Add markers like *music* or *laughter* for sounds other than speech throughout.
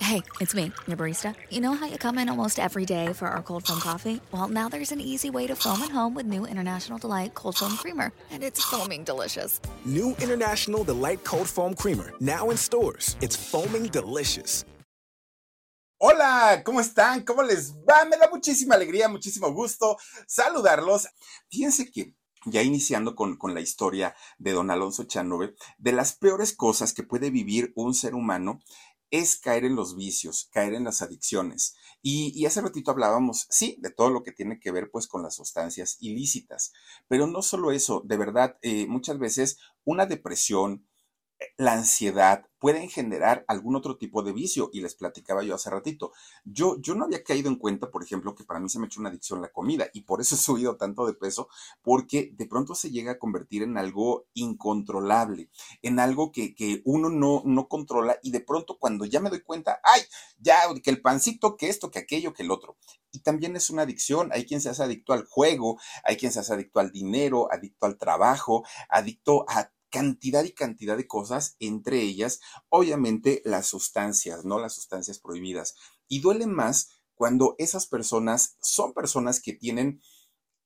Hey, it's me, your barista. You know how you come in almost every day for our cold foam coffee? Well, now there's an easy way to foam at home with new International Delight Cold Foam Creamer, and it's foaming delicious. New International Delight Cold Foam Creamer, now in stores. It's foaming delicious. Hola, ¿cómo están? ¿Cómo les va? Me da muchísima alegría, muchísimo gusto saludarlos. Fíjense que ya iniciando con, con, la historia de don Alonso Chanove, de las peores cosas que puede vivir un ser humano es caer en los vicios, caer en las adicciones. Y, y, hace ratito hablábamos, sí, de todo lo que tiene que ver pues con las sustancias ilícitas. Pero no solo eso, de verdad, eh, muchas veces una depresión, la ansiedad pueden generar algún otro tipo de vicio y les platicaba yo hace ratito. Yo, yo no había caído en cuenta, por ejemplo, que para mí se me ha hecho una adicción la comida y por eso *laughs* he subido tanto de peso porque de pronto se llega a convertir en algo incontrolable, en algo que, que uno no, no controla y de pronto cuando ya me doy cuenta, ay, ya que el pancito, que esto, que aquello, que el otro. Y también es una adicción. Hay quien se hace adicto al juego, hay quien se hace adicto al dinero, adicto al trabajo, adicto a cantidad y cantidad de cosas, entre ellas, obviamente, las sustancias, ¿no? Las sustancias prohibidas. Y duele más cuando esas personas son personas que tienen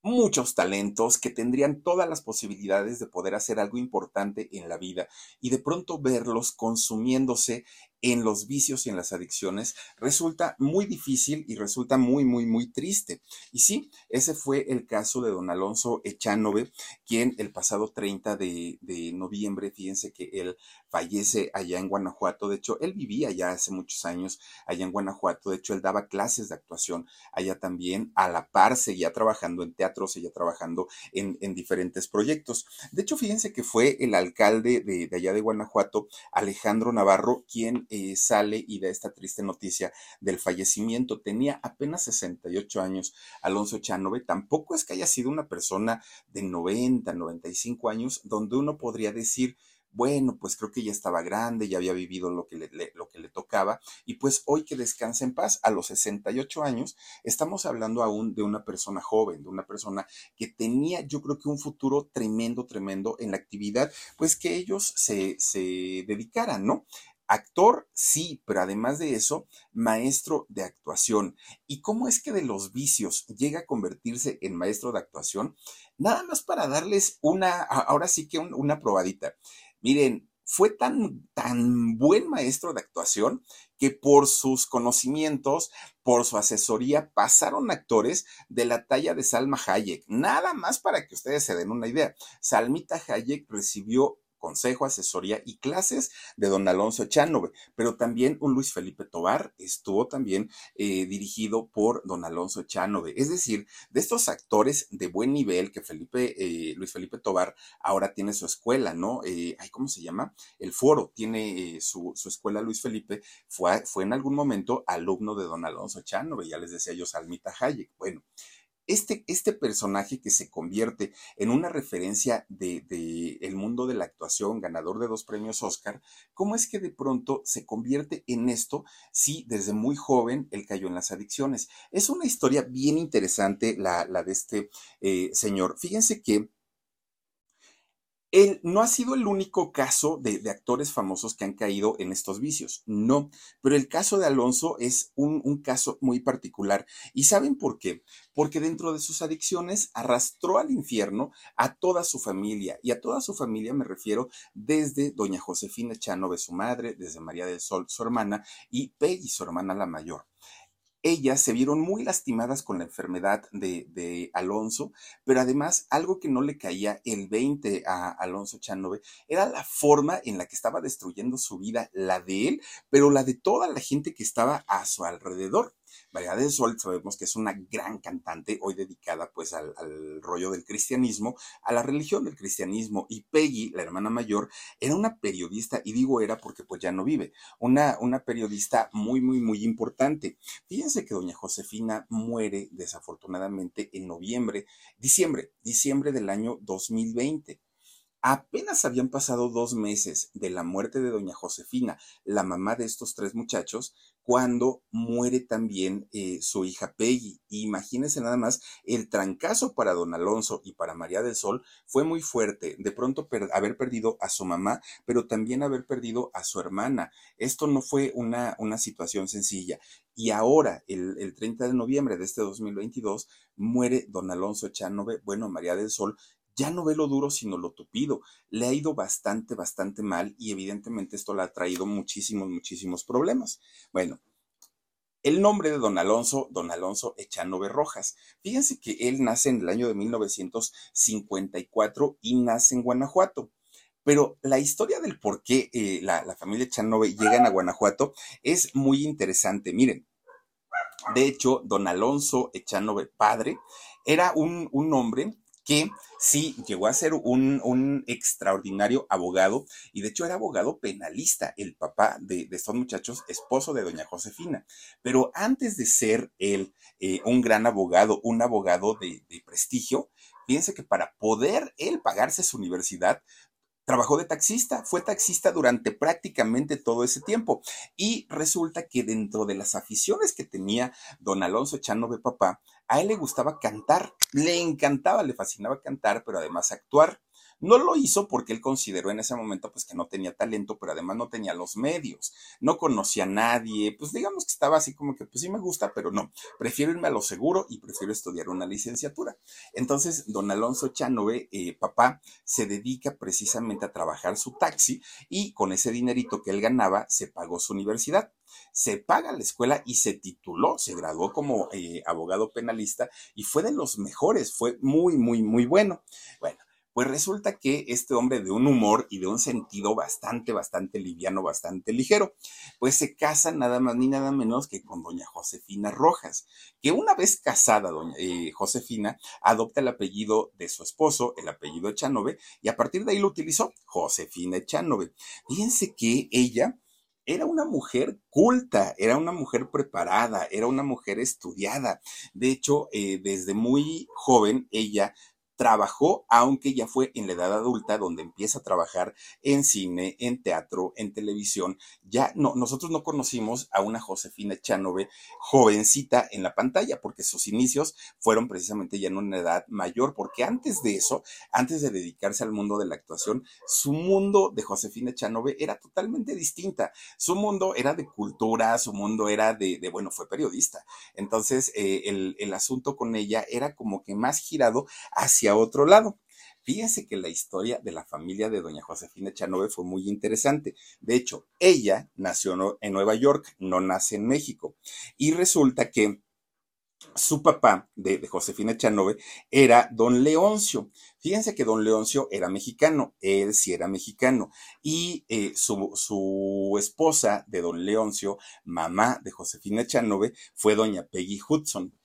muchos talentos, que tendrían todas las posibilidades de poder hacer algo importante en la vida y de pronto verlos consumiéndose en los vicios y en las adicciones resulta muy difícil y resulta muy, muy, muy triste. Y sí, ese fue el caso de don Alonso Echanove, quien el pasado 30 de, de noviembre, fíjense que él fallece allá en Guanajuato. De hecho, él vivía ya hace muchos años allá en Guanajuato. De hecho, él daba clases de actuación allá también. A la par, seguía trabajando en teatro, seguía trabajando en, en diferentes proyectos. De hecho, fíjense que fue el alcalde de, de allá de Guanajuato, Alejandro Navarro, quien eh, sale y da esta triste noticia del fallecimiento. Tenía apenas 68 años Alonso Chanove. Tampoco es que haya sido una persona de 90, 95 años, donde uno podría decir, bueno, pues creo que ya estaba grande, ya había vivido lo que le, lo que le tocaba, y pues hoy que descansa en paz, a los 68 años, estamos hablando aún de una persona joven, de una persona que tenía, yo creo que un futuro tremendo, tremendo en la actividad, pues que ellos se, se dedicaran, ¿no? Actor, sí, pero además de eso, maestro de actuación. ¿Y cómo es que de los vicios llega a convertirse en maestro de actuación? Nada más para darles una, ahora sí que un, una probadita. Miren, fue tan, tan buen maestro de actuación que por sus conocimientos, por su asesoría, pasaron actores de la talla de Salma Hayek. Nada más para que ustedes se den una idea. Salmita Hayek recibió consejo, asesoría y clases de don Alonso Echanove, pero también un Luis Felipe Tobar estuvo también eh, dirigido por don Alonso Echanove. Es decir, de estos actores de buen nivel que Felipe, eh, Luis Felipe Tobar ahora tiene su escuela, ¿no? Eh, ¿Cómo se llama? El Foro tiene eh, su, su, escuela Luis Felipe, fue, fue en algún momento alumno de don Alonso Echanove, ya les decía yo, Salmita Hayek. Bueno, este, este, personaje que se convierte en una referencia de, de, el mundo de la actuación, ganador de dos premios Oscar, ¿cómo es que de pronto se convierte en esto si desde muy joven él cayó en las adicciones? Es una historia bien interesante la, la de este eh, señor. Fíjense que él no ha sido el único caso de, actores famosos que han caído en estos vicios, no, pero el caso de Alonso es un, un, caso muy particular. ¿Y saben por qué? Porque dentro de sus adicciones arrastró al infierno a toda su familia, y a toda su familia me refiero desde doña Josefina Chanove, su madre, desde María del Sol, su hermana, y Peggy, su hermana la mayor ellas se vieron muy lastimadas con la enfermedad de, de, Alonso, pero además algo que no le caía el 20 a Alonso Chanove era la forma en la que estaba destruyendo su vida, la de él, pero la de toda la gente que estaba a su alrededor. María del Sol sabemos que es una gran cantante, hoy dedicada pues al, al, rollo del cristianismo, a la religión del cristianismo, y Peggy, la hermana mayor, era una periodista, y digo era porque pues ya no vive, una, una periodista muy, muy, muy importante. Fíjense que doña Josefina muere desafortunadamente en noviembre, diciembre, diciembre del año 2020. Apenas habían pasado dos meses de la muerte de doña Josefina, la mamá de estos tres muchachos, cuando muere también eh, su hija Peggy. Imagínense nada más, el trancazo para don Alonso y para María del Sol fue muy fuerte. De pronto haber perdido a su mamá, pero también haber perdido a su hermana. Esto no fue una, una situación sencilla. Y ahora, el, el 30 de noviembre de este 2022, muere don Alonso Echanove, bueno, María del Sol, ya no ve lo duro sino lo tupido. Le ha ido bastante, bastante mal y evidentemente esto le ha traído muchísimos, muchísimos problemas. Bueno, el nombre de don Alonso, don Alonso Echanove Rojas. Fíjense que él nace en el año de 1954 y nace en Guanajuato. Pero la historia del por qué eh, la, familia Echanove llega a Guanajuato es muy interesante. Miren, de hecho, don Alonso Echanove padre era un, un hombre que sí llegó a ser un, extraordinario abogado y de hecho era abogado penalista, el papá de, estos muchachos, esposo de doña Josefina. Pero antes de ser él eh, un gran abogado, un abogado de, de prestigio, piense que para poder él pagarse su universidad, Trabajó de taxista, fue taxista durante prácticamente todo ese tiempo. Y resulta que dentro de las aficiones que tenía don Alonso Echanove Papá, a él le gustaba cantar, le encantaba, le fascinaba cantar, pero además actuar. No lo hizo porque él consideró en ese momento pues que no tenía talento, pero además no tenía los medios, no conocía a nadie, pues digamos que estaba así como que pues sí me gusta, pero no, prefiero irme a lo seguro y prefiero estudiar una licenciatura. Entonces, don Alonso Chanove, eh, papá, se dedica precisamente a trabajar su taxi y con ese dinerito que él ganaba se pagó su universidad se paga la escuela y se tituló, se graduó como eh, abogado penalista y fue de los mejores, fue muy, muy, muy bueno. Bueno, pues resulta que este hombre de un humor y de un sentido bastante, bastante liviano, bastante ligero, pues se casa nada más ni nada menos que con doña Josefina Rojas, que una vez casada, doña eh, Josefina adopta el apellido de su esposo, el apellido Echanove, y a partir de ahí lo utilizó, Josefina Echanove. Fíjense que ella era una mujer culta, era una mujer preparada, era una mujer estudiada. De hecho, eh, desde muy joven ella trabajó, aunque ya fue en la edad adulta donde empieza a trabajar en cine, en teatro, en televisión. Ya no, nosotros no conocimos a una Josefina Chanove jovencita en la pantalla, porque sus inicios fueron precisamente ya en una edad mayor, porque antes de eso, antes de dedicarse al mundo de la actuación, su mundo de Josefina Chanove era totalmente distinta. Su mundo era de cultura, su mundo era de, bueno, fue periodista. Entonces, eh, el, el asunto con ella era como que más girado hacia otro lado. Fíjense que la historia de la familia de doña Josefina Chanove fue muy interesante. De hecho, ella nació en Nueva York, no nace en México. Y resulta que su papá de, Josefina Chanove era don Leoncio. Fíjense que don Leoncio era mexicano, él sí era mexicano. Y eh, su, su, esposa de don Leoncio, mamá de Josefina Chanove, fue doña Peggy Hudson.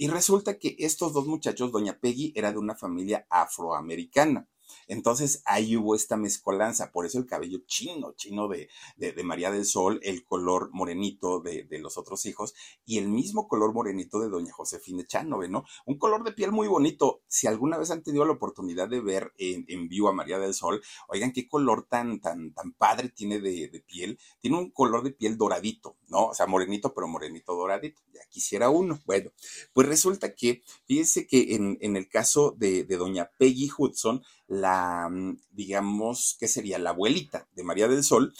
Y resulta que estos dos muchachos, doña Peggy era de una familia afroamericana. Entonces ahí hubo esta mezcolanza, por eso el cabello chino, chino de, de, María del Sol, el color morenito de, de, los otros hijos y el mismo color morenito de doña Josefina Chanove, ¿no? Un color de piel muy bonito. Si alguna vez han tenido la oportunidad de ver en, en vivo a María del Sol, oigan qué color tan, tan, tan padre tiene de, de piel. Tiene un color de piel doradito, ¿no? O sea, morenito, pero morenito doradito. Ya quisiera uno. Bueno, pues resulta que, fíjense que en, en el caso de, de doña Peggy Hudson, la, mm, digamos, ¿qué sería? La abuelita de María del Sol,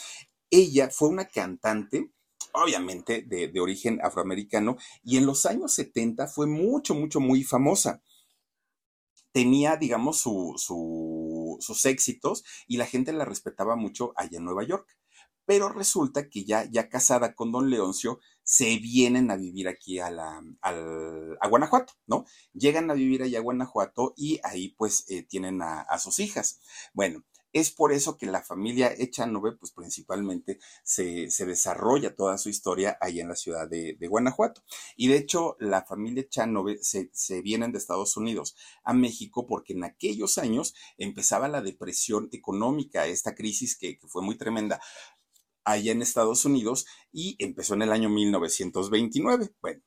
ella fue una cantante obviamente de, origen afroamericano, y en los años 70 fue mucho, mucho, muy famosa. Tenía, digamos, su, sus éxitos y la gente la respetaba mucho allá en Nueva York. Pero resulta que ya, ya casada con don Leoncio, se vienen a vivir aquí a, la, a Guanajuato, ¿no? Llegan a vivir allá a Guanajuato y ahí pues eh, tienen a, sus hijas. Bueno, es por eso que la familia Echanove, pues principalmente se, se, desarrolla toda su historia ahí en la ciudad de, Guanajuato. Y de hecho, la familia Echanove se, se vienen de Estados Unidos a México porque en aquellos años empezaba la depresión económica, esta crisis que fue muy tremenda allá en Estados Unidos y empezó en el año 1929. Bueno,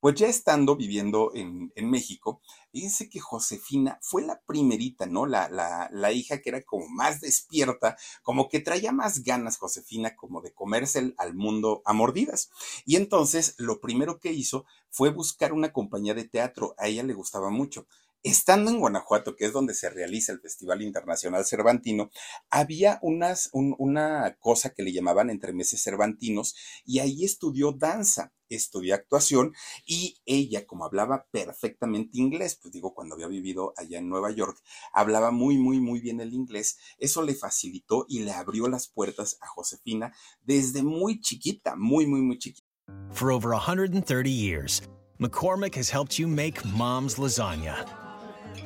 Pues ya estando viviendo en, México, fíjense que Josefina fue la primerita, ¿no? La, la, la, hija que era como más despierta, como que traía más ganas Josefina como de comerse al mundo a mordidas. Y entonces lo primero que hizo fue buscar una compañía de teatro, a ella le gustaba mucho. Estando en Guanajuato, que es donde se realiza el Festival Internacional Cervantino, había unas, una cosa que le llamaban entre meses cervantinos y ahí estudió danza, estudió actuación y ella, como hablaba perfectamente inglés, pues digo, cuando había vivido allá en Nueva York, hablaba muy, muy, muy bien el inglés, eso le facilitó y le abrió las puertas a Josefina desde muy chiquita, muy, muy, muy chiquita. For over 130 years, McCormick has helped you make mom's lasagna.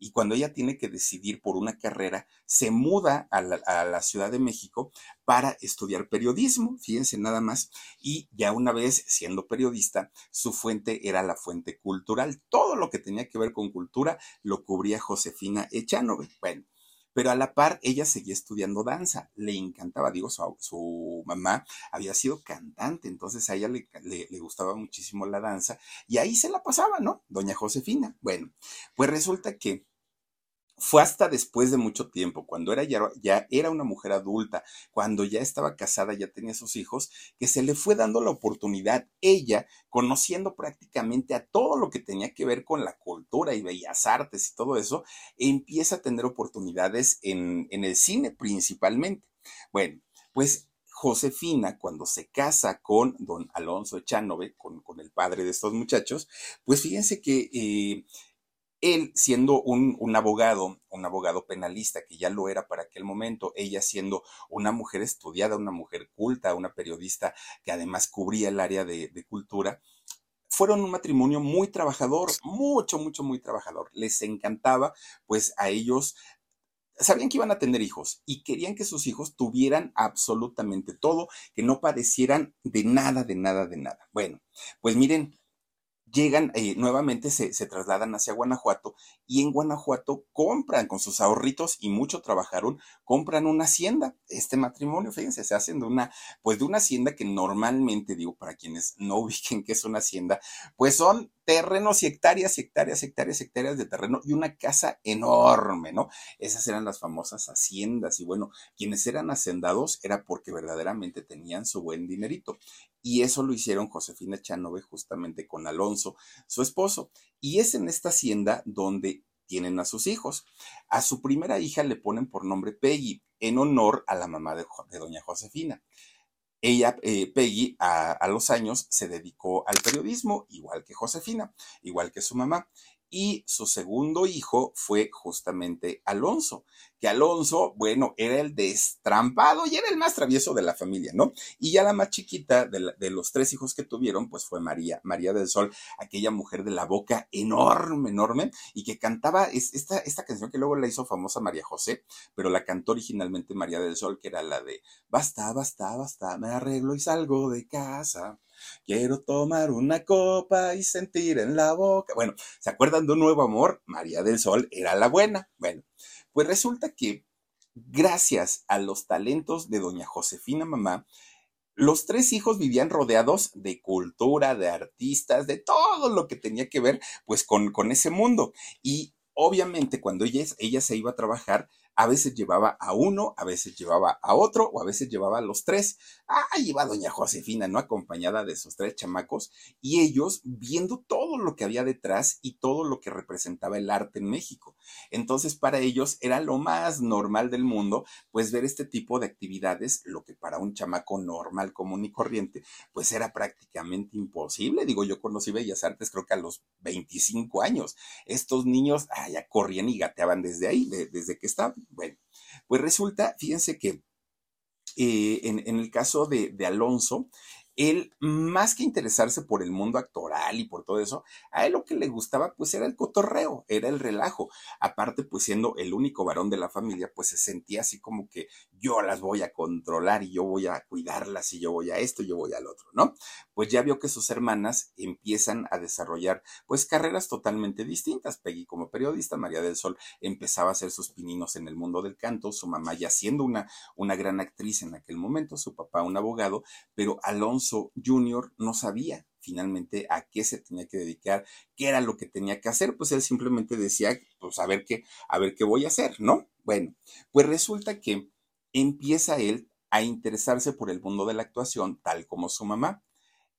y cuando ella tiene que decidir por una carrera, se muda a la, Ciudad de México para estudiar periodismo, fíjense nada más, y ya una vez siendo periodista, su fuente era la fuente cultural. Todo lo que tenía que ver con cultura lo cubría Josefina Echanove. Bueno, pero a la par ella seguía estudiando danza, le encantaba, digo, su, mamá había sido cantante, entonces a ella le, le, gustaba muchísimo la danza y ahí se la pasaba, ¿no? Doña Josefina. Bueno, pues resulta que fue hasta después de mucho tiempo, cuando era ya, ya, era una mujer adulta, cuando ya estaba casada, ya tenía sus hijos, que se le fue dando la oportunidad, ella, conociendo prácticamente a todo lo que tenía que ver con la cultura y bellas artes y todo eso, empieza a tener oportunidades en, el cine principalmente. Bueno, pues Josefina, cuando se casa con don Alonso Echanove, con, con el padre de estos muchachos, pues fíjense que eh, él siendo un, un, abogado, un abogado penalista, que ya lo era para aquel momento, ella siendo una mujer estudiada, una mujer culta, una periodista que además cubría el área de, de cultura, fueron un matrimonio muy trabajador, mucho, mucho, muy trabajador. Les encantaba, pues a ellos sabían que iban a tener hijos y querían que sus hijos tuvieran absolutamente todo, que no padecieran de nada, de nada, de nada. Bueno, pues miren, llegan, eh, nuevamente se, se, trasladan hacia Guanajuato y en Guanajuato compran con sus ahorritos y mucho trabajaron, compran una hacienda. Este matrimonio, fíjense, se hacen de una, pues de una hacienda que normalmente, digo, para quienes no *laughs* ubiquen qué es una hacienda, pues son terrenos y hectáreas hectáreas, hectáreas, hectáreas de terreno y una casa enorme, ¿no? Esas eran las famosas haciendas y bueno, quienes eran hacendados era porque verdaderamente tenían su buen dinerito. Y eso lo hicieron Josefina Chanove justamente con Alonso, su esposo. Y es en esta hacienda donde tienen a sus hijos. A su primera hija le ponen por nombre Peggy, en honor a la mamá de, de doña Josefina. Ella, eh, Peggy, a, los años se dedicó al periodismo, igual que Josefina, igual que su mamá. Y su segundo hijo fue justamente Alonso, que Alonso, bueno, era el destrampado y era el más travieso de la familia, ¿no? Y ya la más chiquita de, los tres hijos que tuvieron, pues fue María, María del Sol, aquella mujer de la boca enorme, enorme, y que cantaba esta, esta canción que luego la hizo famosa María José, pero la cantó originalmente María del Sol, que era la de Basta, basta, basta, me arreglo y salgo de casa. Quiero tomar una copa y sentir en la boca. Bueno, ¿se acuerdan de un nuevo amor? María del Sol era la buena. Bueno, pues resulta que gracias a los talentos de doña Josefina Mamá, los tres hijos vivían rodeados de cultura, de artistas, de todo lo que tenía que ver pues con, con ese mundo. Y obviamente cuando ella, ella se iba a trabajar, a veces llevaba a uno, a veces llevaba a otro o a veces llevaba a los tres. Ahí iba doña Josefina, ¿no? Acompañada de sus tres chamacos y ellos viendo todo lo que había detrás y todo lo que representaba el arte en México. Entonces para ellos era lo más normal del mundo, pues ver este tipo de actividades, lo que para un chamaco normal, común y corriente, pues era prácticamente imposible. Digo, yo conocí Bellas Artes creo que a los 25 años. Estos niños ah, ya corrían y gateaban desde ahí, desde que estaban. Bueno, pues resulta, fíjense que eh, en, el caso de, Alonso, él, más que interesarse por el mundo actoral y por todo eso, a él lo que le gustaba pues era el cotorreo, era el relajo. Aparte, pues siendo el único varón de la familia, pues se sentía así como que yo las voy a controlar y yo voy a cuidarlas y yo voy a esto y yo voy al otro, ¿no? Pues ya vio que sus hermanas empiezan a desarrollar pues carreras totalmente distintas. Peggy como periodista, María del Sol empezaba a hacer sus pininos en el mundo del canto, su mamá ya siendo una, una gran actriz en aquel momento, su papá un abogado, pero Alonso Junior no sabía finalmente a qué se tenía que dedicar, qué era lo que tenía que hacer, pues él simplemente decía, pues a ver qué, a ver qué voy a hacer, ¿no? Bueno, pues resulta que empieza él a interesarse por el mundo de la actuación, tal como su mamá.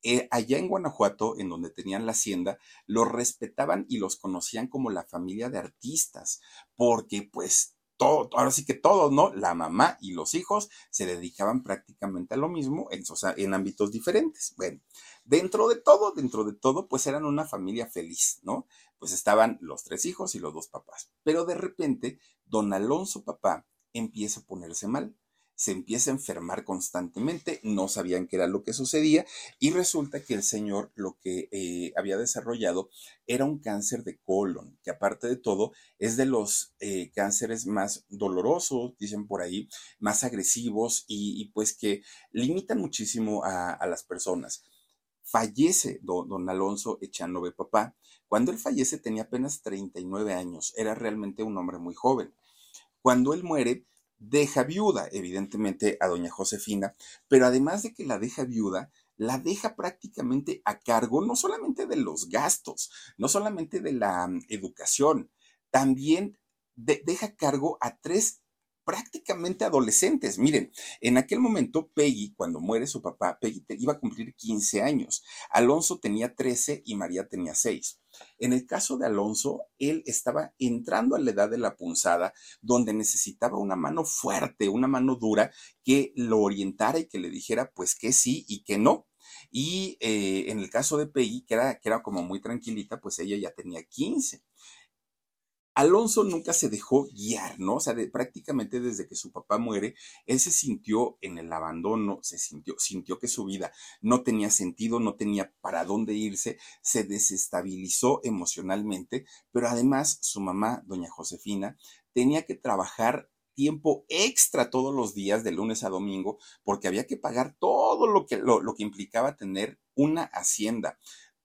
Eh, allá en Guanajuato, en donde tenían la hacienda, los respetaban y los conocían como la familia de artistas, porque pues ahora sí que todos, ¿no? La mamá y los hijos se dedicaban prácticamente a lo mismo en, en ámbitos diferentes. Bueno, dentro de todo, dentro de todo, pues eran una familia feliz, ¿no? Pues estaban los tres hijos y los dos papás. Pero de repente, don Alonso papá empieza a ponerse mal se empieza a enfermar constantemente, no sabían qué era lo que sucedía y resulta que el señor lo que eh, había desarrollado era un cáncer de colon, que aparte de todo es de los eh, cánceres más dolorosos, dicen por ahí, más agresivos y, pues que limitan muchísimo a, las personas. Fallece don, don Alonso Echanove papá. Cuando él fallece tenía apenas 39 años, era realmente un hombre muy joven. Cuando él muere, deja viuda, evidentemente, a doña Josefina, pero además de que la deja viuda, la deja prácticamente a cargo no solamente de los gastos, no solamente de la mm, educación, también deja a cargo a tres prácticamente adolescentes. Miren, en aquel momento Peggy, cuando muere su papá, Peggy iba a cumplir 15 años. Alonso tenía 13 y María tenía 6. En el caso de Alonso, él estaba entrando a la edad de la punzada, donde necesitaba una mano fuerte, una mano dura que lo orientara y que le dijera pues que sí y que no. Y eh, en el caso de Peggy, que era, que era como muy tranquilita, pues ella ya tenía 15. Alonso nunca se dejó guiar, ¿no? O sea, prácticamente desde que su papá muere, él se sintió en el abandono, se sintió, sintió que su vida no tenía sentido, no tenía para dónde irse, se desestabilizó emocionalmente, pero además su mamá, doña Josefina, tenía que trabajar tiempo extra todos los días, de lunes a domingo, porque había que pagar todo lo que, lo que implicaba tener una hacienda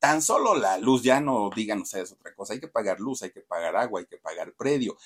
tan solo la luz, ya no digan ustedes otra cosa, hay que pagar luz, hay que pagar agua, hay que pagar predio.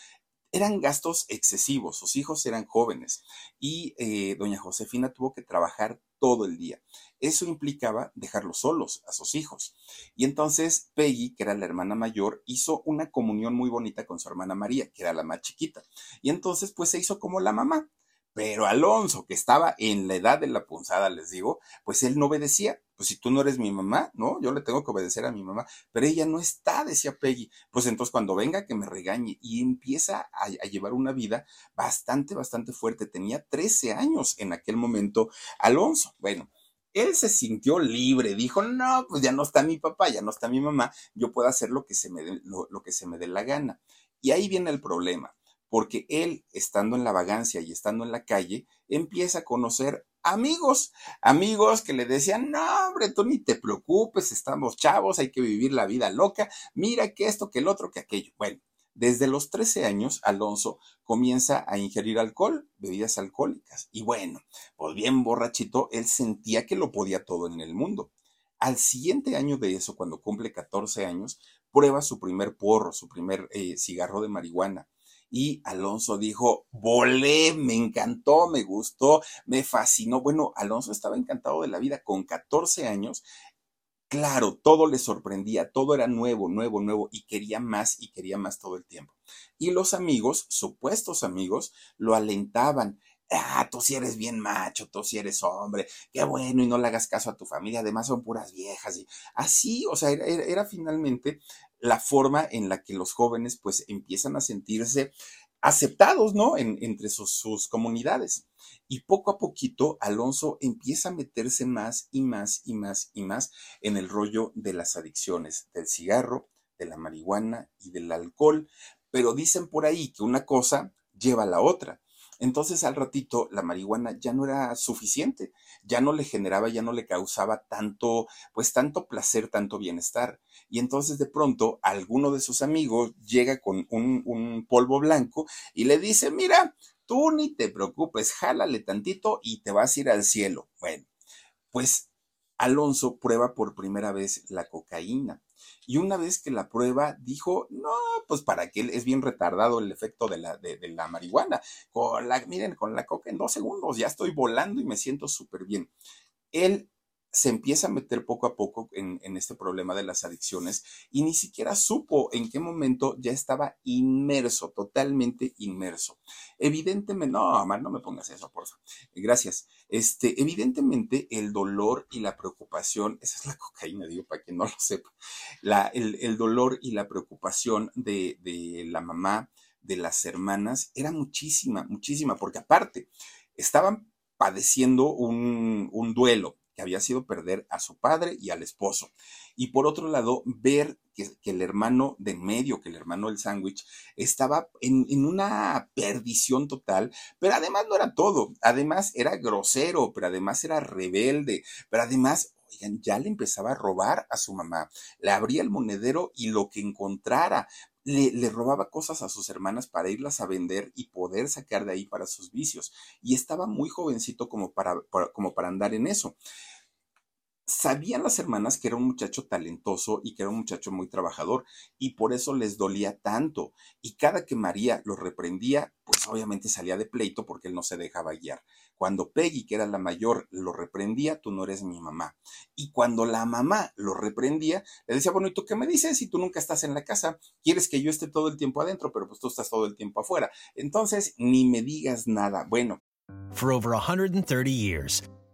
Eran gastos excesivos, sus hijos eran jóvenes y eh, doña Josefina tuvo que trabajar todo el día. Eso implicaba dejarlos solos a sus hijos. Y entonces Peggy, que era la hermana mayor, hizo una comunión muy bonita con su hermana María, que era la más chiquita. Y entonces pues se hizo como la mamá. Pero Alonso, que estaba en la edad de la punzada, les digo, pues él no obedecía. Pues si tú no eres mi mamá, ¿no? Yo le tengo que obedecer a mi mamá. Pero ella no está, decía Peggy. Pues entonces cuando venga que me regañe. Y empieza a, llevar una vida bastante, bastante fuerte. Tenía 13 años en aquel momento Alonso. Bueno, él se sintió libre, dijo, no, pues ya no está mi papá, ya no está mi mamá, yo puedo hacer lo que se me dé, lo que se me dé la gana. Y ahí viene el problema porque él, estando en la vagancia y estando en la calle, empieza a conocer amigos, amigos que le decían, no, hombre, tú ni te preocupes, estamos chavos, hay que vivir la vida loca, mira que esto, que el otro, que aquello. Bueno, desde los 13 años, Alonso comienza a ingerir alcohol, bebidas alcohólicas. Y bueno, pues bien borrachito, él sentía que lo podía todo en el mundo. Al siguiente año de eso, cuando cumple 14 años, prueba su primer porro, su primer eh, cigarro de marihuana y Alonso dijo, volé, me encantó, me gustó, me fascinó. Bueno, Alonso estaba encantado de la vida con 14 años. Claro, todo le sorprendía, todo era nuevo, nuevo, nuevo y quería más y quería más todo el tiempo. Y los amigos, supuestos amigos, lo alentaban ah, tú sí eres bien macho, tú sí eres hombre, qué bueno, y no le hagas caso a tu familia, además son puras viejas, y así, o sea, era finalmente la forma en la que los jóvenes pues empiezan a sentirse aceptados, ¿no? entre sus, comunidades. Y poco a poquito, Alonso empieza a meterse más y más y más y más en el rollo de las adicciones, del cigarro, de la marihuana y del alcohol. Pero dicen por ahí que una cosa lleva a la otra. Entonces al ratito la marihuana ya no era suficiente, ya no le generaba, ya no le causaba tanto, pues tanto placer, tanto bienestar. Y entonces de pronto alguno de sus amigos llega con un, polvo blanco y le dice, mira, tú ni te preocupes, jálale tantito y te vas a ir al cielo. Bueno, pues Alonso prueba por primera vez la cocaína. Y una vez que la prueba, dijo, no, pues para que es bien retardado el efecto de la, de, la marihuana. Con la, miren, con la coca en dos segundos ya estoy volando y me siento súper bien. Él se empieza a meter poco a poco en, este problema de las adicciones y ni siquiera supo en qué momento ya estaba inmerso, totalmente inmerso. Evidentemente, no, Amar, no me pongas eso, por favor. Gracias. Este, evidentemente, el dolor y la preocupación, esa es la *laughs* cocaína, digo, para quien no lo sepa, la, el, dolor y la preocupación de, de la mamá, de las hermanas, era muchísima, muchísima, porque aparte, estaban padeciendo un, un duelo, había sido perder a su padre y al esposo. Y por otro lado, ver que, el hermano de medio, que el hermano del sándwich, estaba en, en, una perdición total, pero además no era todo, además era grosero, pero además era rebelde, pero además ya le empezaba a robar a su mamá. Le abría el monedero y lo que encontrara le, robaba cosas a sus hermanas para irlas a vender y poder sacar de ahí para sus vicios. Y estaba muy jovencito como para, como para andar en eso. Sabían las hermanas que era un muchacho talentoso y que era un muchacho muy trabajador y por eso les dolía tanto. Y cada que María lo reprendía, pues obviamente salía de pleito porque él no se dejaba guiar. Cuando Peggy, que era la mayor, lo reprendía, tú no eres mi mamá. Y cuando la mamá lo reprendía, le decía, bueno, ¿y tú qué me dices si tú nunca estás en la casa? Quieres que yo esté todo el tiempo adentro, pero pues tú estás todo el tiempo afuera. Entonces, ni me digas nada. Bueno. For over 130 years.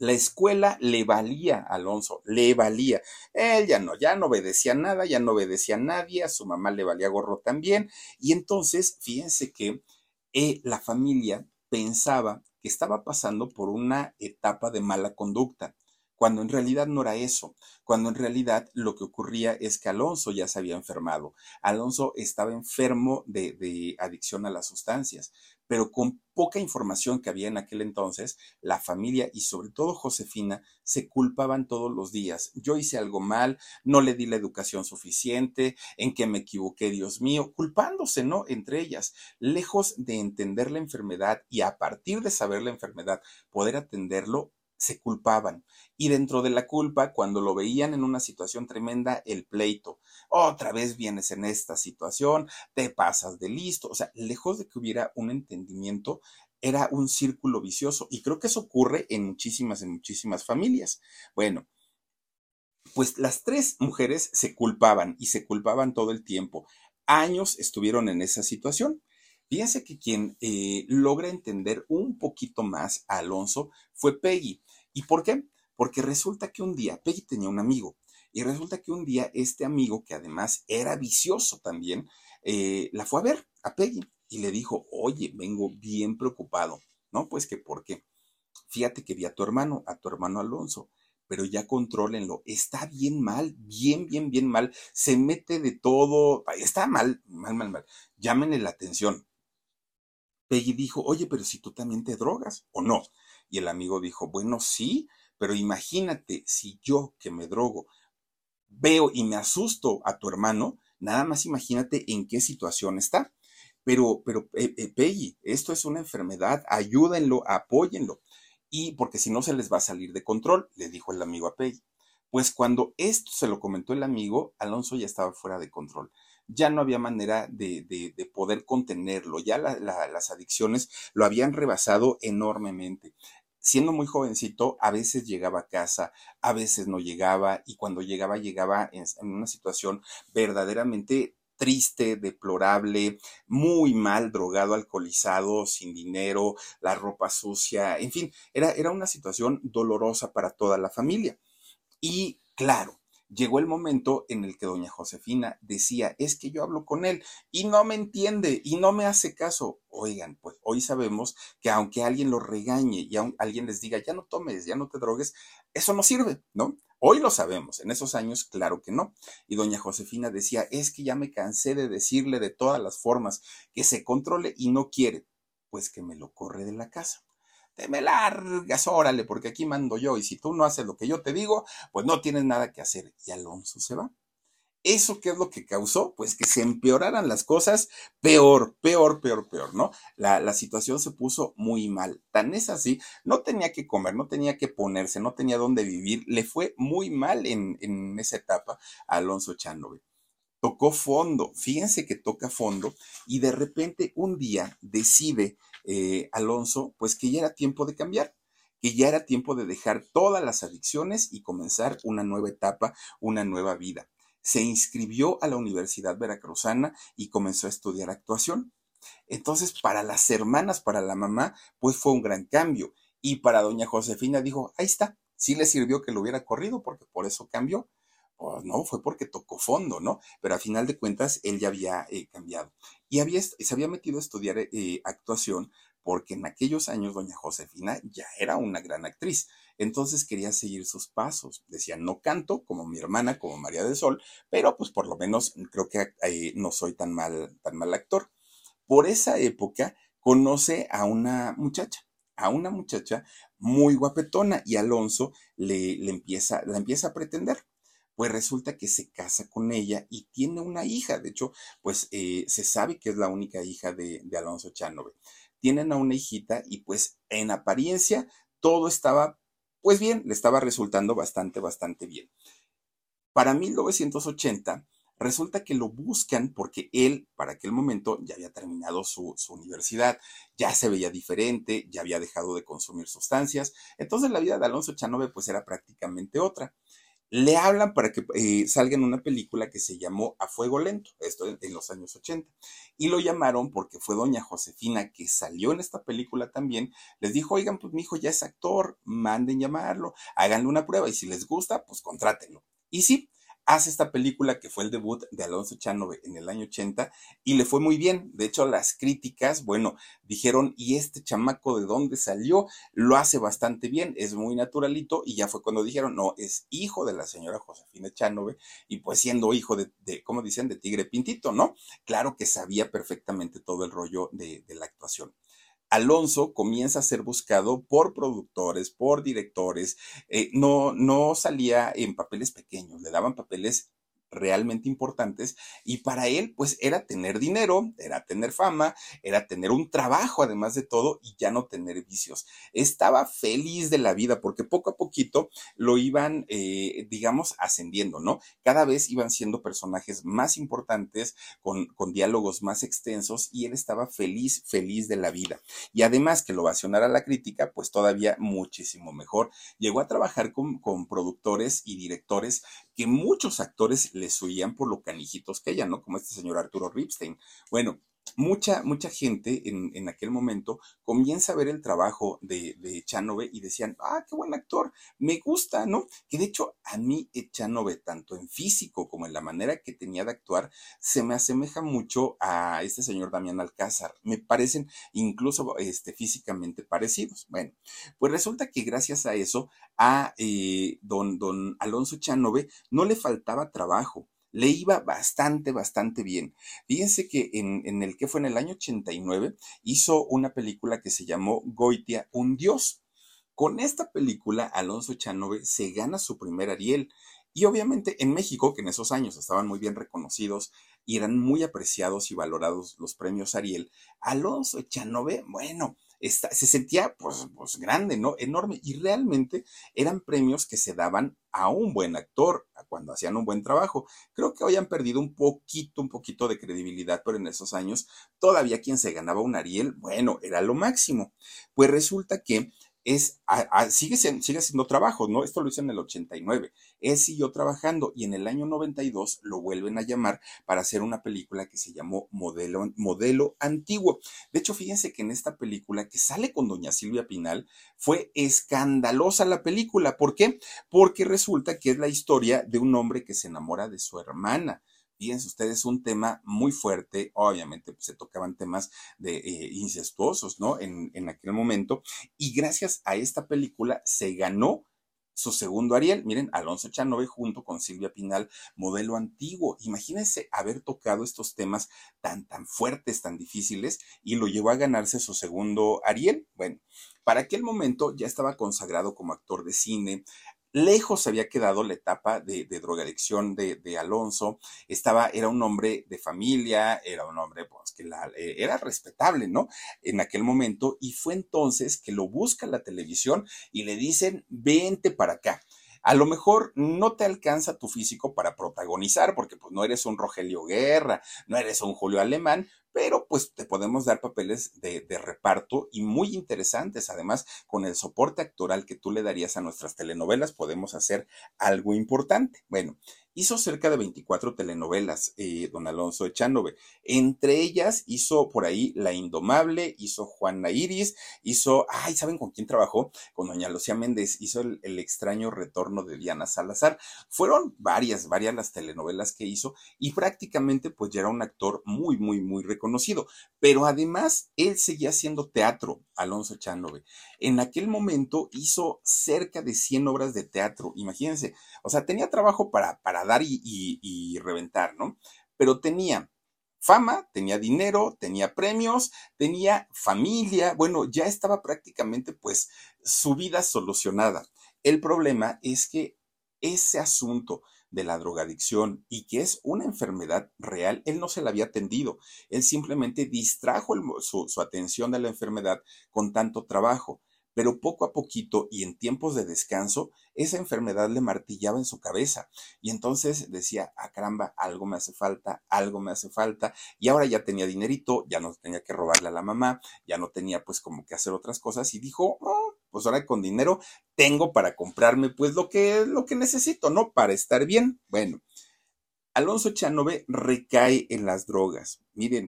La escuela le valía a Alonso, le valía. Él ya no, ya no obedecía nada, ya no obedecía a nadie, a su mamá le valía gorro también. Y entonces, fíjense que eh, la familia pensaba que estaba pasando por una etapa de mala conducta, cuando en realidad no era eso, cuando en realidad lo que ocurría es que Alonso ya se había enfermado. Alonso estaba enfermo de, de adicción a las sustancias pero con poca información que había en aquel entonces, la familia y sobre todo Josefina se culpaban todos los días. Yo hice algo mal, no le di la educación suficiente, en que me equivoqué, Dios mío, culpándose, ¿no? Entre ellas, lejos de entender la enfermedad y a partir de saber la enfermedad, poder atenderlo, se culpaban. Y dentro de la culpa, cuando lo veían en una situación tremenda, el pleito. Otra vez vienes en esta situación, te pasas de listo. O sea, lejos de que hubiera un entendimiento, era un círculo vicioso. Y creo que eso ocurre en muchísimas, en muchísimas familias. Bueno, pues las tres mujeres se culpaban y se culpaban todo el tiempo. Años estuvieron en esa situación. Fíjense que quien eh, logra entender un poquito más a Alonso fue Peggy. ¿Y por qué? Porque resulta que un día Peggy tenía un amigo y resulta que un día este amigo, que además era vicioso también, eh, la fue a ver a Peggy y le dijo, oye, vengo bien preocupado. No, pues que por qué. Fíjate que vi a tu hermano, a tu hermano Alonso, pero ya contrólenlo. Está bien mal, bien, bien, bien mal. Se mete de todo. Está mal, mal, mal, mal. Llámenle la atención. Peggy dijo, oye, pero si tú también te drogas, ¿o no? Y el amigo dijo, bueno, sí, pero imagínate si yo que me drogo veo y me asusto a tu hermano, nada más imagínate en qué situación está. Pero, pero, eh, eh, Peggy, esto es una enfermedad, ayúdenlo, apóyenlo. Y porque si no se les va a salir de control, le dijo el amigo a Peggy. Pues cuando esto se lo comentó el amigo, Alonso ya estaba fuera de control. Ya no había manera de, de, poder contenerlo, ya las adicciones lo habían rebasado enormemente siendo muy jovencito, a veces llegaba a casa, a veces no llegaba, y cuando llegaba, llegaba en, una situación verdaderamente triste, deplorable, muy mal, drogado, alcoholizado, sin dinero, la ropa sucia, en fin, era, era una situación dolorosa para toda la familia. Y claro, llegó el momento en el que doña Josefina decía, es que yo hablo con él y no me entiende y no me hace caso. Oigan, pues hoy sabemos que aunque alguien lo regañe y alguien les diga, ya no tomes, ya no te drogues, eso no sirve, ¿no? Hoy lo sabemos, en esos años claro que no. Y doña Josefina decía, es que ya me cansé de decirle de todas las formas que se controle y no quiere, pues que me lo corre de la casa. Te me largas, órale, porque aquí mando yo y si tú no haces lo que yo te digo, pues no tienes nada que hacer. Y Alonso se va. ¿Eso qué es lo que causó? Pues que se empeoraran las cosas peor, peor, peor, peor, ¿no? La, la, situación se puso muy mal. Tan es así, no tenía que comer, no tenía que ponerse, no tenía dónde vivir. Le fue muy mal en, en esa etapa a Alonso Chanove. Tocó fondo, fíjense que toca fondo y de repente un día decide eh, Alonso pues que ya era tiempo de cambiar que ya era tiempo de dejar todas las adicciones y comenzar una nueva etapa, una nueva vida se inscribió a la Universidad Veracruzana y comenzó a estudiar actuación. Entonces, para las hermanas, para la mamá, pues fue un gran cambio. Y para doña Josefina dijo, ahí está, sí le sirvió que lo hubiera corrido porque por eso cambió. No, fue porque tocó fondo, ¿no? Pero a final de cuentas, él ya había eh, cambiado. Y había, se había metido a estudiar eh, actuación porque en aquellos años doña Josefina ya era una gran actriz. Entonces quería seguir sus pasos. Decía, no canto como mi hermana, como María del Sol, pero pues por lo menos creo que eh, no soy tan mal, tan mal actor. Por esa época conoce a una muchacha, a una muchacha muy guapetona y Alonso le, le empieza, la empieza a pretender pues resulta que se casa con ella y tiene una hija. De hecho, pues eh, se sabe que es la única hija de, Alonso Chanove. Tienen a una hijita y pues en apariencia todo estaba pues bien, le estaba resultando bastante, bastante bien. Para 1980, resulta que lo buscan porque él, para aquel momento, ya había terminado su, universidad, ya se veía diferente, ya había dejado de consumir sustancias. Entonces la vida de Alonso Chanove pues era prácticamente otra le hablan para que eh, salga en una película que se llamó A Fuego Lento, esto en, los años 80. Y lo llamaron porque fue doña Josefina que salió en esta película también. Les dijo, oigan, pues mi hijo ya es actor, manden llamarlo, háganle una prueba y si les gusta, pues contrátenlo. Y sí, hace esta película que fue el debut de Alonso Chanove en el año 80 y le fue muy bien. De hecho, las críticas, bueno, dijeron, ¿y este chamaco de dónde salió? Lo hace bastante bien, es muy naturalito y ya fue cuando dijeron, no, es hijo de la señora Josefina Chanove y pues siendo hijo de, como dicen, de Tigre Pintito, ¿no? Claro que sabía perfectamente todo el rollo de la actuación. Alonso comienza a ser buscado por productores, por directores, eh, no, no salía en papeles pequeños, le daban papeles realmente importantes y para él pues era tener dinero, era tener fama, era tener un trabajo además de todo y ya no tener vicios. Estaba feliz de la vida porque poco a poquito lo iban, eh, digamos, ascendiendo, ¿no? Cada vez iban siendo personajes más importantes, con, con diálogos más extensos y él estaba feliz, feliz de la vida. Y además que lo ovacionara la crítica, pues todavía muchísimo mejor. Llegó a trabajar con, con productores y directores que muchos actores les oían por lo canijitos que ella, ¿no? Como este señor Arturo Ripstein. Bueno, mucha, mucha gente en, en, aquel momento comienza a ver el trabajo de, de y decían, ah, qué buen actor, me gusta, ¿no? Que de hecho a mí Chanove, tanto en físico como en la manera que tenía de actuar, se me asemeja mucho a este señor Damián Alcázar. Me parecen incluso este, físicamente parecidos. Bueno, pues resulta que gracias a eso, a eh, don, don Alonso Chanove no le faltaba trabajo le iba bastante, bastante bien. Fíjense que en, el que fue en el año 89 hizo una película que se llamó Goitia, un dios. Con esta película, Alonso Chanove se gana su primer Ariel. Y obviamente en México, que en esos años estaban muy bien reconocidos y eran muy apreciados y valorados los premios Ariel, Alonso Chanove, bueno, se sentía pues, pues grande, ¿no? Enorme. Y realmente eran premios que se daban a un buen actor, cuando hacían un buen trabajo. Creo que hoy han perdido un poquito, un poquito de credibilidad, pero en esos años todavía quien se ganaba un Ariel, bueno, era lo máximo. Pues resulta que es, sigue, sigue haciendo trabajos, ¿no? Esto lo hizo en el 89. Él siguió trabajando y en el año 92 lo vuelven a llamar para hacer una película que se llamó Modelo, Modelo Antiguo. De hecho, fíjense que en esta película que sale con doña Silvia Pinal, fue escandalosa la película. ¿Por qué? Porque resulta que es la historia de un hombre que se enamora de su hermana fíjense ustedes, un tema muy fuerte, obviamente pues, se tocaban temas de eh, incestuosos, ¿no? En, en aquel momento, y gracias a esta película se ganó su segundo Ariel. Miren, Alonso Chanove junto con Silvia Pinal, modelo antiguo. Imagínense haber tocado estos temas tan, tan fuertes, tan difíciles, y lo llevó a ganarse su segundo Ariel. Bueno, para aquel momento ya estaba consagrado como actor de cine, Lejos había quedado la etapa de, drogadicción de, Alonso. Estaba, era un hombre de familia, era un hombre pues, que eh, era respetable, ¿no? En aquel momento. Y fue entonces que lo busca la televisión y le dicen, vente para acá. A lo mejor no te alcanza tu físico para protagonizar, porque pues no eres un Rogelio Guerra, no eres un Julio Alemán, pero pues te podemos dar papeles de, de, reparto y muy interesantes. Además, con el soporte actoral que tú le darías a nuestras telenovelas, podemos hacer algo importante. Bueno, hizo cerca de 24 telenovelas, eh, don Alonso Echanove. Entre ellas hizo por ahí La Indomable, hizo Juana Iris, hizo, ay, ¿saben con quién trabajó? Con doña Lucía Méndez, hizo el, extraño retorno de Diana Salazar. Fueron varias, varias las telenovelas que hizo y prácticamente pues ya era un actor muy, muy, muy reconocido. Pero además, él seguía haciendo teatro, Alonso Echanove. En aquel momento hizo cerca de 100 obras de teatro, imagínense. O sea, tenía trabajo para, para dar y, reventar, ¿no? Pero tenía fama, tenía dinero, tenía premios, tenía familia, bueno, ya estaba prácticamente pues su vida solucionada. El problema es que ese asunto de la drogadicción y que es una enfermedad real, él no se la había atendido. Él simplemente distrajo su, su atención de la enfermedad con tanto trabajo pero poco a poquito y en tiempos de descanso, esa enfermedad le martillaba en su cabeza. Y entonces decía, ah, caramba, algo me hace falta, algo me hace falta. Y ahora ya tenía dinerito, ya no tenía que robarle a la mamá, ya no tenía pues como que hacer otras cosas. Y dijo, oh, pues ahora con dinero tengo para comprarme pues lo que, lo que necesito, ¿no? Para estar bien. Bueno, Alonso Chanove recae en las drogas. Miren.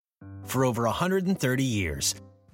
For over 130 years.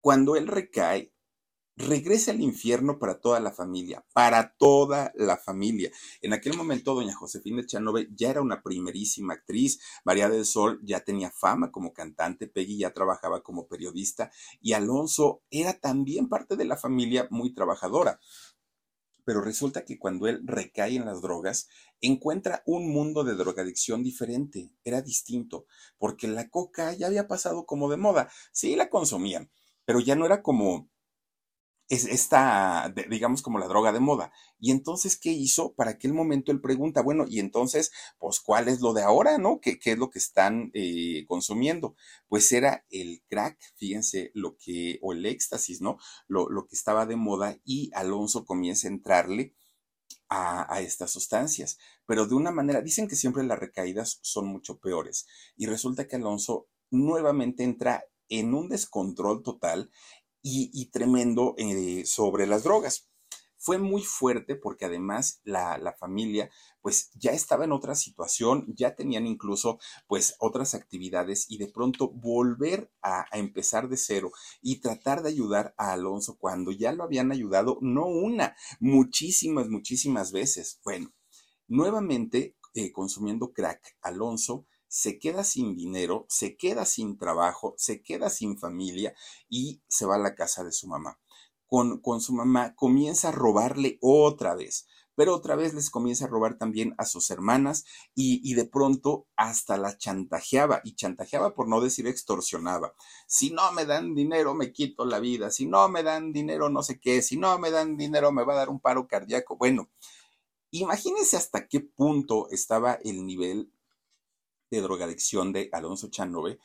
Cuando él recae, regresa al infierno para toda la familia, para toda la familia. En aquel momento, doña Josefina Chanove ya era una primerísima actriz, María del Sol ya tenía fama como cantante, Peggy ya trabajaba como periodista y Alonso era también parte de la familia muy trabajadora. Pero resulta que cuando él recae en las drogas, encuentra un mundo de drogadicción diferente, era distinto, porque la coca ya había pasado como de moda, sí la consumían, pero ya no era como es esta, digamos, como la droga de moda. Y entonces, ¿qué hizo? Para aquel momento él pregunta, bueno, y entonces, pues, ¿cuál es lo de ahora, no? ¿Qué, qué es lo que están eh, consumiendo? Pues era el crack, fíjense, lo que, o el éxtasis, ¿no? Lo, lo que estaba de moda y Alonso comienza a entrarle a, a, estas sustancias, pero de una manera, dicen que siempre las recaídas son mucho peores. Y resulta que Alonso nuevamente entra en un descontrol total y, tremendo eh, sobre las drogas. Fue muy fuerte porque además la, familia pues ya estaba en otra situación, ya tenían incluso pues otras actividades y de pronto volver a, empezar de cero y tratar de ayudar a Alonso cuando ya lo habían ayudado no una, muchísimas, muchísimas veces. Bueno, nuevamente eh, consumiendo crack, Alonso se queda sin dinero, se queda sin trabajo, se queda sin familia y se va a la casa de su mamá. Con, con su mamá comienza a robarle otra vez, pero otra vez les comienza a robar también a sus hermanas y, y de pronto hasta la chantajeaba y chantajeaba por no decir extorsionaba. Si no me dan dinero me quito la vida, si no me dan dinero no sé qué, si no me dan dinero me va a dar un paro cardíaco. Bueno, imagínense hasta qué punto estaba el nivel de drogadicción de Alonso Chanove,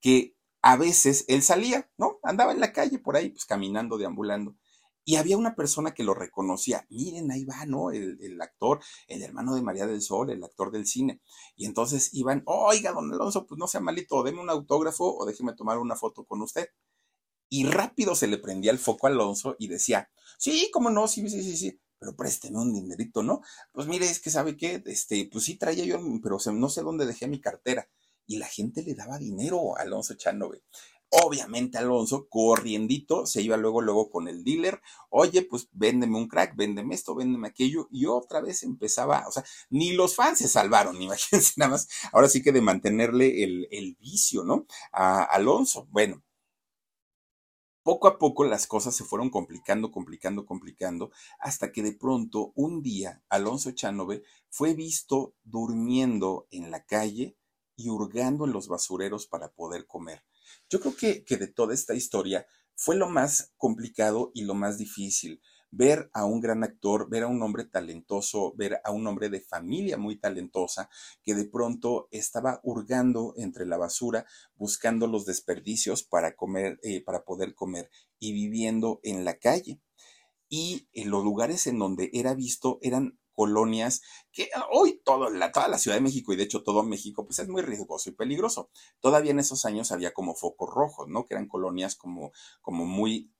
que a veces él salía, ¿no? Andaba en la calle por ahí, pues caminando, deambulando. Y había una persona que lo reconocía. Miren, ahí va, ¿no? El, el, actor, el hermano de María del Sol, el actor del cine. Y entonces iban, oiga, don Alonso, pues no sea malito, deme un autógrafo o déjeme tomar una foto con usted. Y rápido se le prendía el foco a Alonso y decía, sí, cómo no, sí, sí, sí, sí pero présteme un dinerito, ¿no? Pues mire, es que sabe qué, este, pues sí traía yo, pero no sé dónde dejé mi cartera. Y la gente le daba dinero a Alonso Chanove. Obviamente Alonso, corriendito, se iba luego, luego con el dealer, oye, pues véndeme un crack, véndeme esto, véndeme aquello, y otra vez empezaba, o sea, ni los fans se salvaron, *laughs* imagínense nada más, ahora sí que de mantenerle el, el vicio, ¿no? A Alonso. Bueno, poco a poco las cosas se fueron complicando, complicando, complicando, hasta que de pronto un día Alonso Chanove fue visto durmiendo en la calle y hurgando en los basureros para poder comer. Yo creo que, que de toda esta historia fue lo más complicado y lo más difícil, ver a un gran actor, ver a un hombre talentoso, ver a un hombre de familia muy talentosa que de pronto estaba hurgando entre la basura, buscando los desperdicios para comer, eh, para poder comer y viviendo en la calle. Y en los lugares en donde era visto eran colonias que hoy todo, la, toda la Ciudad de México y de hecho todo México pues es muy riesgoso y peligroso. Todavía en esos años había como focos rojos, ¿no? Que eran colonias como, como muy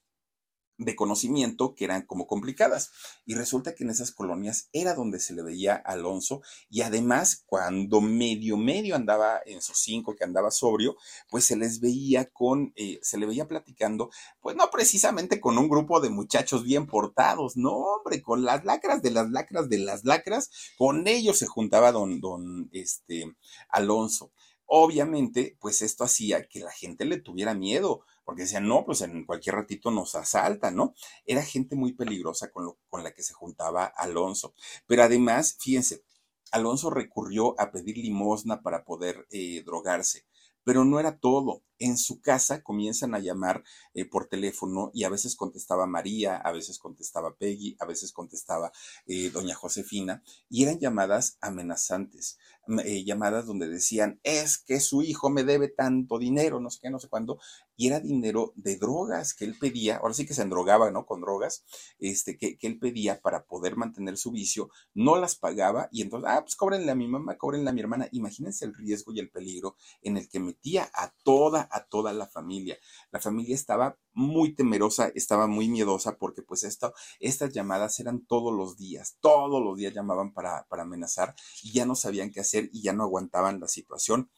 de conocimiento que eran como complicadas. Y resulta que en esas colonias era donde se le veía Alonso y además cuando medio medio andaba en sus cinco, que andaba sobrio, pues se les veía con, eh, se le veía platicando, pues no precisamente con un grupo de muchachos bien portados, no hombre, con las lacras de las lacras de las lacras, con ellos se juntaba don, don, este, Alonso. Obviamente, pues esto hacía que la gente le tuviera miedo, porque decían, no, pues en cualquier ratito nos asalta, ¿no? Era gente muy peligrosa con, lo, con la que se juntaba Alonso. Pero además, fíjense, Alonso recurrió a pedir limosna para poder eh, drogarse. Pero no era todo. En su casa comienzan a llamar eh, por teléfono y a veces contestaba María, a veces contestaba Peggy, a veces contestaba eh, doña Josefina y eran llamadas amenazantes, eh, llamadas donde decían, es que su hijo me debe tanto dinero, no sé qué, no sé cuándo, y era dinero de drogas que él pedía, ahora sí que se endrogaba, ¿no? Con drogas, este, que, que él pedía para poder mantener su vicio, no las pagaba y entonces, ah, pues cóbrenle a mi mamá, cóbrenle a mi hermana, imagínense el riesgo y el peligro en el que metía a toda a toda la familia. La familia estaba muy temerosa, estaba muy miedosa porque pues estas llamadas eran todos los días, todos los días llamaban para, amenazar y ya no sabían qué hacer y ya no aguantaban la situación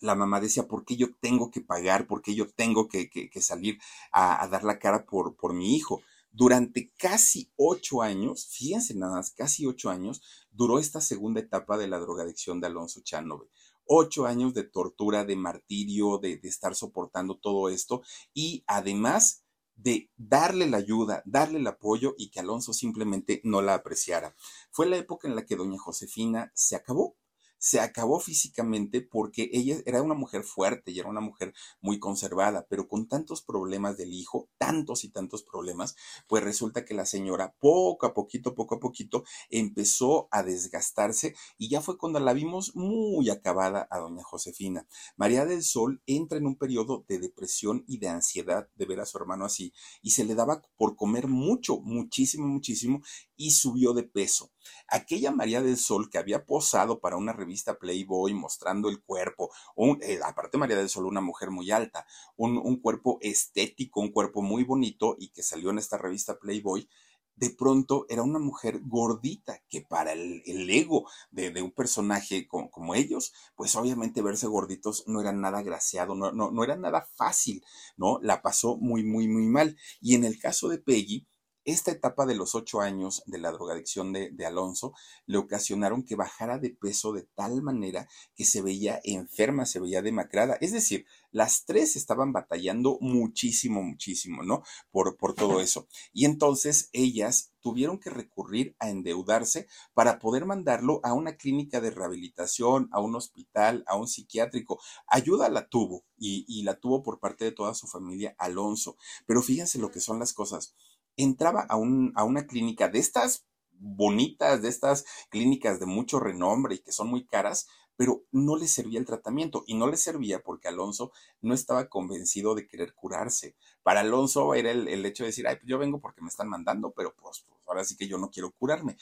la mamá decía, ¿por qué yo tengo que pagar? ¿Por qué yo tengo que, salir a, dar la cara por, por mi hijo? Durante casi ocho años, fíjense nada más, casi ocho años, duró esta segunda etapa de la drogadicción de Alonso Chanove ocho años de tortura, de martirio, de, de estar soportando todo esto y además de darle la ayuda, darle el apoyo y que Alonso simplemente no la apreciara. Fue la época en la que doña Josefina se acabó, se acabó físicamente porque ella era una mujer fuerte y era una mujer muy conservada, pero con tantos problemas del hijo, tantos y tantos problemas, pues resulta que la señora poco a poquito, poco a poquito empezó a desgastarse y ya fue cuando la vimos muy acabada a doña Josefina. María del Sol entra en un periodo de depresión y de ansiedad de ver a su hermano así y se le daba por comer mucho, muchísimo, muchísimo y subió de peso. Aquella María del Sol que había posado para una revista Playboy mostrando el cuerpo, un, eh, aparte María del Sol, una mujer muy alta, un, un, cuerpo estético, un cuerpo muy bonito y que salió en esta revista Playboy, de pronto era una mujer gordita, que para el, ego de, de, un personaje como, como, ellos, pues obviamente verse gorditos no era nada graciado, no, no, no era nada fácil, ¿no? La pasó muy, muy, muy mal. Y en el caso de Peggy, esta etapa de los ocho años de la drogadicción de, de, Alonso le ocasionaron que bajara de peso de tal manera que se veía enferma, se veía demacrada. Es decir, las tres estaban batallando muchísimo, muchísimo, ¿no? Por, por todo eso. Y entonces ellas tuvieron que recurrir a endeudarse para poder mandarlo a una clínica de rehabilitación, a un hospital, a un psiquiátrico. Ayuda la tuvo y, y la tuvo por parte de toda su familia Alonso. Pero fíjense lo que son las cosas entraba a, un, a una clínica de estas bonitas, de estas clínicas de mucho renombre y que son muy caras, pero no le servía el tratamiento y no le servía porque Alonso no estaba convencido de querer curarse. Para Alonso era el, el hecho de decir, ay, pues yo vengo porque me están mandando, pero pues, pues ahora sí que yo no quiero curarme.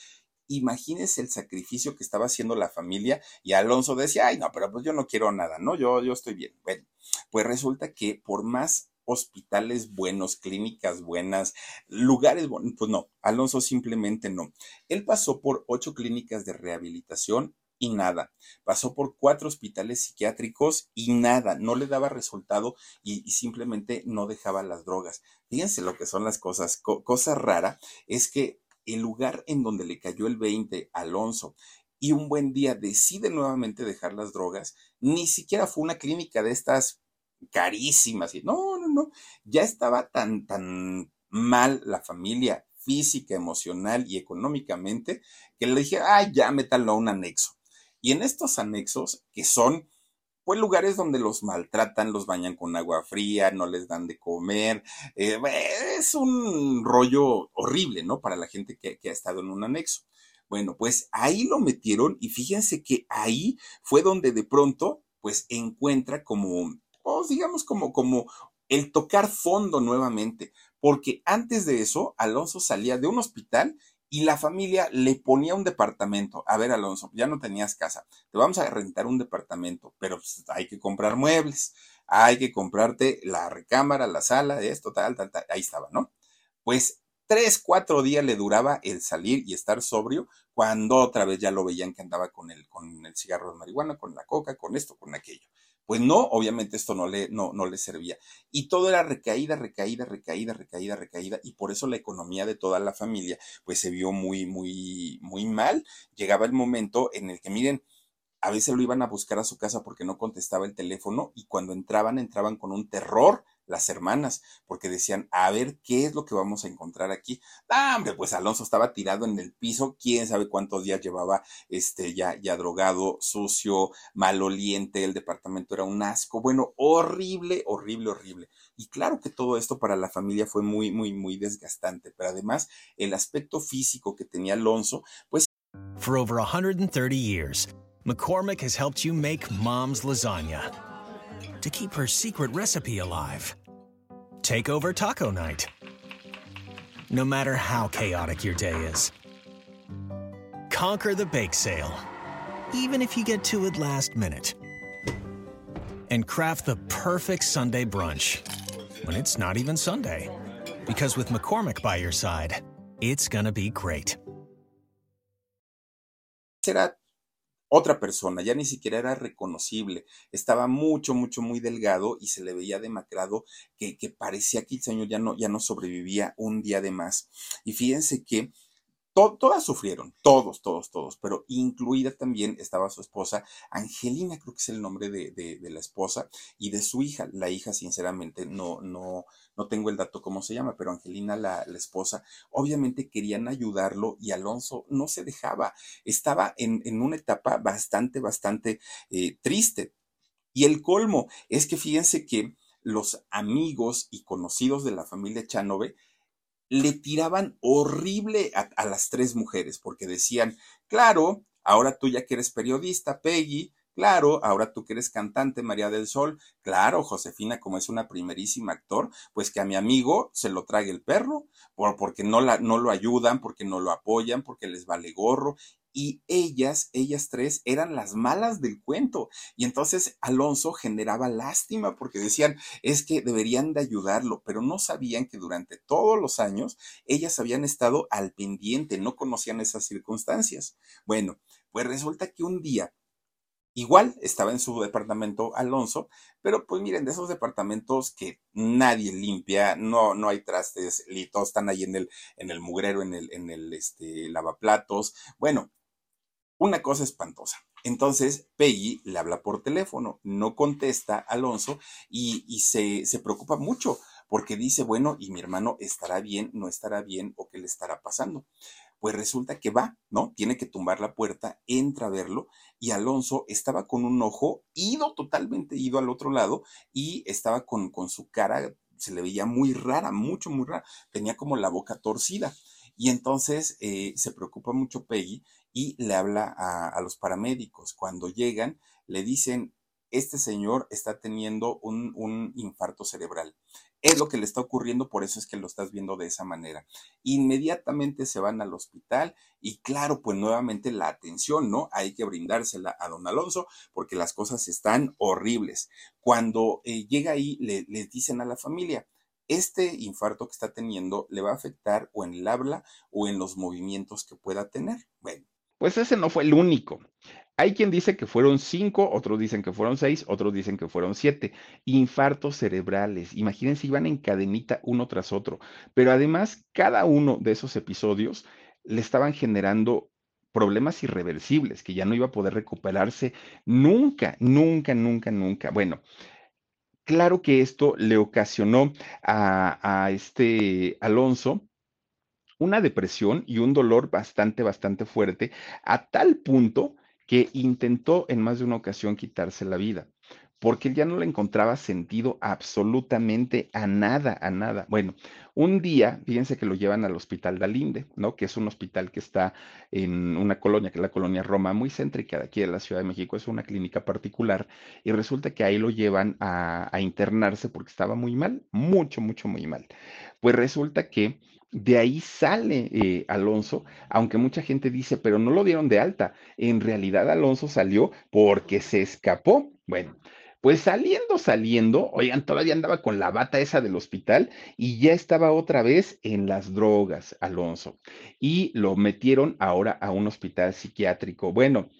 Imagínense el sacrificio que estaba haciendo la familia y Alonso decía, ay, no, pero pues yo no quiero nada, ¿no? Yo, yo estoy bien. Bueno, pues resulta que por más hospitales buenos, clínicas buenas, lugares buenos. Pues no, Alonso simplemente no. Él pasó por ocho clínicas de rehabilitación y nada. Pasó por cuatro hospitales psiquiátricos y nada. No le daba resultado y, simplemente no dejaba las drogas. Fíjense lo que son las cosas. Co cosa rara es que el lugar en donde le cayó el 20 Alonso y un buen día decide nuevamente dejar las drogas, ni siquiera fue una clínica de estas carísimas. Y no, Ya estaba tan, tan mal la familia física, emocional y económicamente que le dije, ay, ya métalo a un anexo. Y en estos anexos, que son pues lugares donde los maltratan, los bañan con agua fría, no les dan de comer. Eh, es un rollo horrible, ¿no? Para la gente que, ha estado en un anexo. Bueno, pues ahí lo metieron y fíjense que ahí fue donde de pronto, pues encuentra como o digamos como, como el tocar fondo nuevamente, porque antes de eso, Alonso salía de un hospital y la familia le ponía un departamento. A ver, Alonso, ya no tenías casa, te vamos a rentar un departamento, pero pues, hay que comprar muebles, hay que comprarte la recámara, la sala, esto, tal, tal, tal, ahí estaba, ¿no? Pues tres, cuatro días le duraba el salir y estar sobrio, cuando otra vez ya lo veían que andaba con el, con el cigarro de marihuana, con la coca, con esto, con aquello. Pues no, obviamente esto no le, no, no le servía. Y todo era recaída, recaída, recaída, recaída, recaída. Y por eso la economía de toda la familia, pues se vio muy, muy, muy mal. Llegaba el momento en el que, miren, a veces lo iban a buscar a su casa porque no contestaba el teléfono y cuando entraban, entraban con un terror las hermanas, porque decían, a ver, ¿qué es lo que vamos a encontrar aquí? Ah, hombre, pues Alonso estaba tirado en el piso, quién sabe cuántos días llevaba, este, ya, ya drogado, sucio, maloliente, el departamento era un asco, bueno, horrible, horrible, horrible. Y claro que todo esto para la familia fue muy, muy, muy desgastante, pero además el aspecto físico que tenía Alonso, pues... For over 130 years, McCormick has helped you make mom's lasagna. To keep her secret recipe alive. Take over taco night. No matter how chaotic your day is. Conquer the bake sale, even if you get to it last minute. And craft the perfect Sunday brunch when it's not even Sunday. Because with McCormick by your side, it's gonna be great. Será otra persona, ya ni siquiera era reconocible, estaba mucho, mucho, muy delgado y se le veía demacrado que, que parecía que el señor ya no, ya no sobrevivía un día de más. Y fíjense que todas sufrieron, todos, todos, todos, pero incluida también estaba su esposa, Angelina, creo que es el nombre de, de, de, la esposa, y de su hija. La hija, sinceramente, no, no, no tengo el dato cómo se llama, pero Angelina, la, la esposa, obviamente querían ayudarlo y Alonso no se dejaba. Estaba en, en una etapa bastante, bastante eh, triste. Y el colmo es que fíjense que los amigos y conocidos de la familia Chanove le tiraban horrible a, las tres mujeres, porque decían, claro, ahora tú ya que eres periodista, Peggy, claro, ahora tú que eres cantante, María del Sol, claro, Josefina, como es una primerísima actor, pues que a mi amigo se lo trague el perro, por, porque no, la, no lo ayudan, porque no lo apoyan, porque les vale gorro, y ellas, ellas tres, eran las malas del cuento. Y entonces Alonso generaba lástima porque decían, es que deberían de ayudarlo, pero no sabían que durante todos los años ellas habían estado al pendiente, no conocían esas circunstancias. Bueno, pues resulta que un día Igual estaba en su departamento Alonso, pero pues miren, de esos departamentos que nadie limpia, no, no hay trastes, todos están ahí en el, en el mugrero, en el, en el este, lavaplatos. Bueno, una cosa espantosa. Entonces Peggy le habla por teléfono, no contesta Alonso y, se, se preocupa mucho porque dice, bueno, ¿y mi hermano estará bien, no estará bien o qué le estará pasando? Pues resulta que va, ¿no? Tiene que tumbar la puerta, entra a verlo y Alonso estaba con un ojo ido, totalmente ido al otro lado y estaba con, con su cara, se le veía muy rara, mucho, muy rara, tenía como la boca torcida. Y entonces eh, se preocupa mucho Peggy y le habla a, los paramédicos. Cuando llegan, le dicen, este señor está teniendo un, un infarto cerebral. Es lo que le está ocurriendo, por eso es que lo estás viendo de esa manera. Inmediatamente se van al hospital y claro, pues nuevamente la atención, ¿no? Hay que brindársela a don Alonso porque las cosas están horribles. Cuando eh, llega ahí, le, le dicen a la familia, este infarto que está teniendo le va a afectar o en el habla o en los movimientos que pueda tener. Bueno. Pues ese no fue el único. Hay quien dice que fueron cinco, otros dicen que fueron seis, otros dicen que fueron siete. Infartos cerebrales. Imagínense, iban en cadenita uno tras otro. Pero además, cada uno de esos episodios le estaban generando problemas irreversibles, que ya no iba a poder recuperarse nunca, nunca, nunca, nunca. Bueno, claro que esto le ocasionó a, a este Alonso una depresión y un dolor bastante, bastante fuerte, a tal punto que intentó en más de una ocasión quitarse la vida, porque ya no le encontraba sentido absolutamente a nada, a nada. Bueno, un día, fíjense que lo llevan al hospital Dalinde, ¿no? Que es un hospital que está en una colonia, que es la colonia Roma, muy céntrica de aquí de la Ciudad de México, es una clínica particular, y resulta que ahí lo llevan a, a internarse porque estaba muy mal, mucho, mucho, muy mal. Pues resulta que de ahí sale eh, Alonso, aunque mucha gente dice, pero no lo dieron de alta. En realidad Alonso salió porque se escapó. Bueno, pues saliendo, saliendo, oigan, todavía andaba con la bata esa del hospital y ya estaba otra vez en las drogas, Alonso. Y lo metieron ahora a un hospital psiquiátrico. Bueno,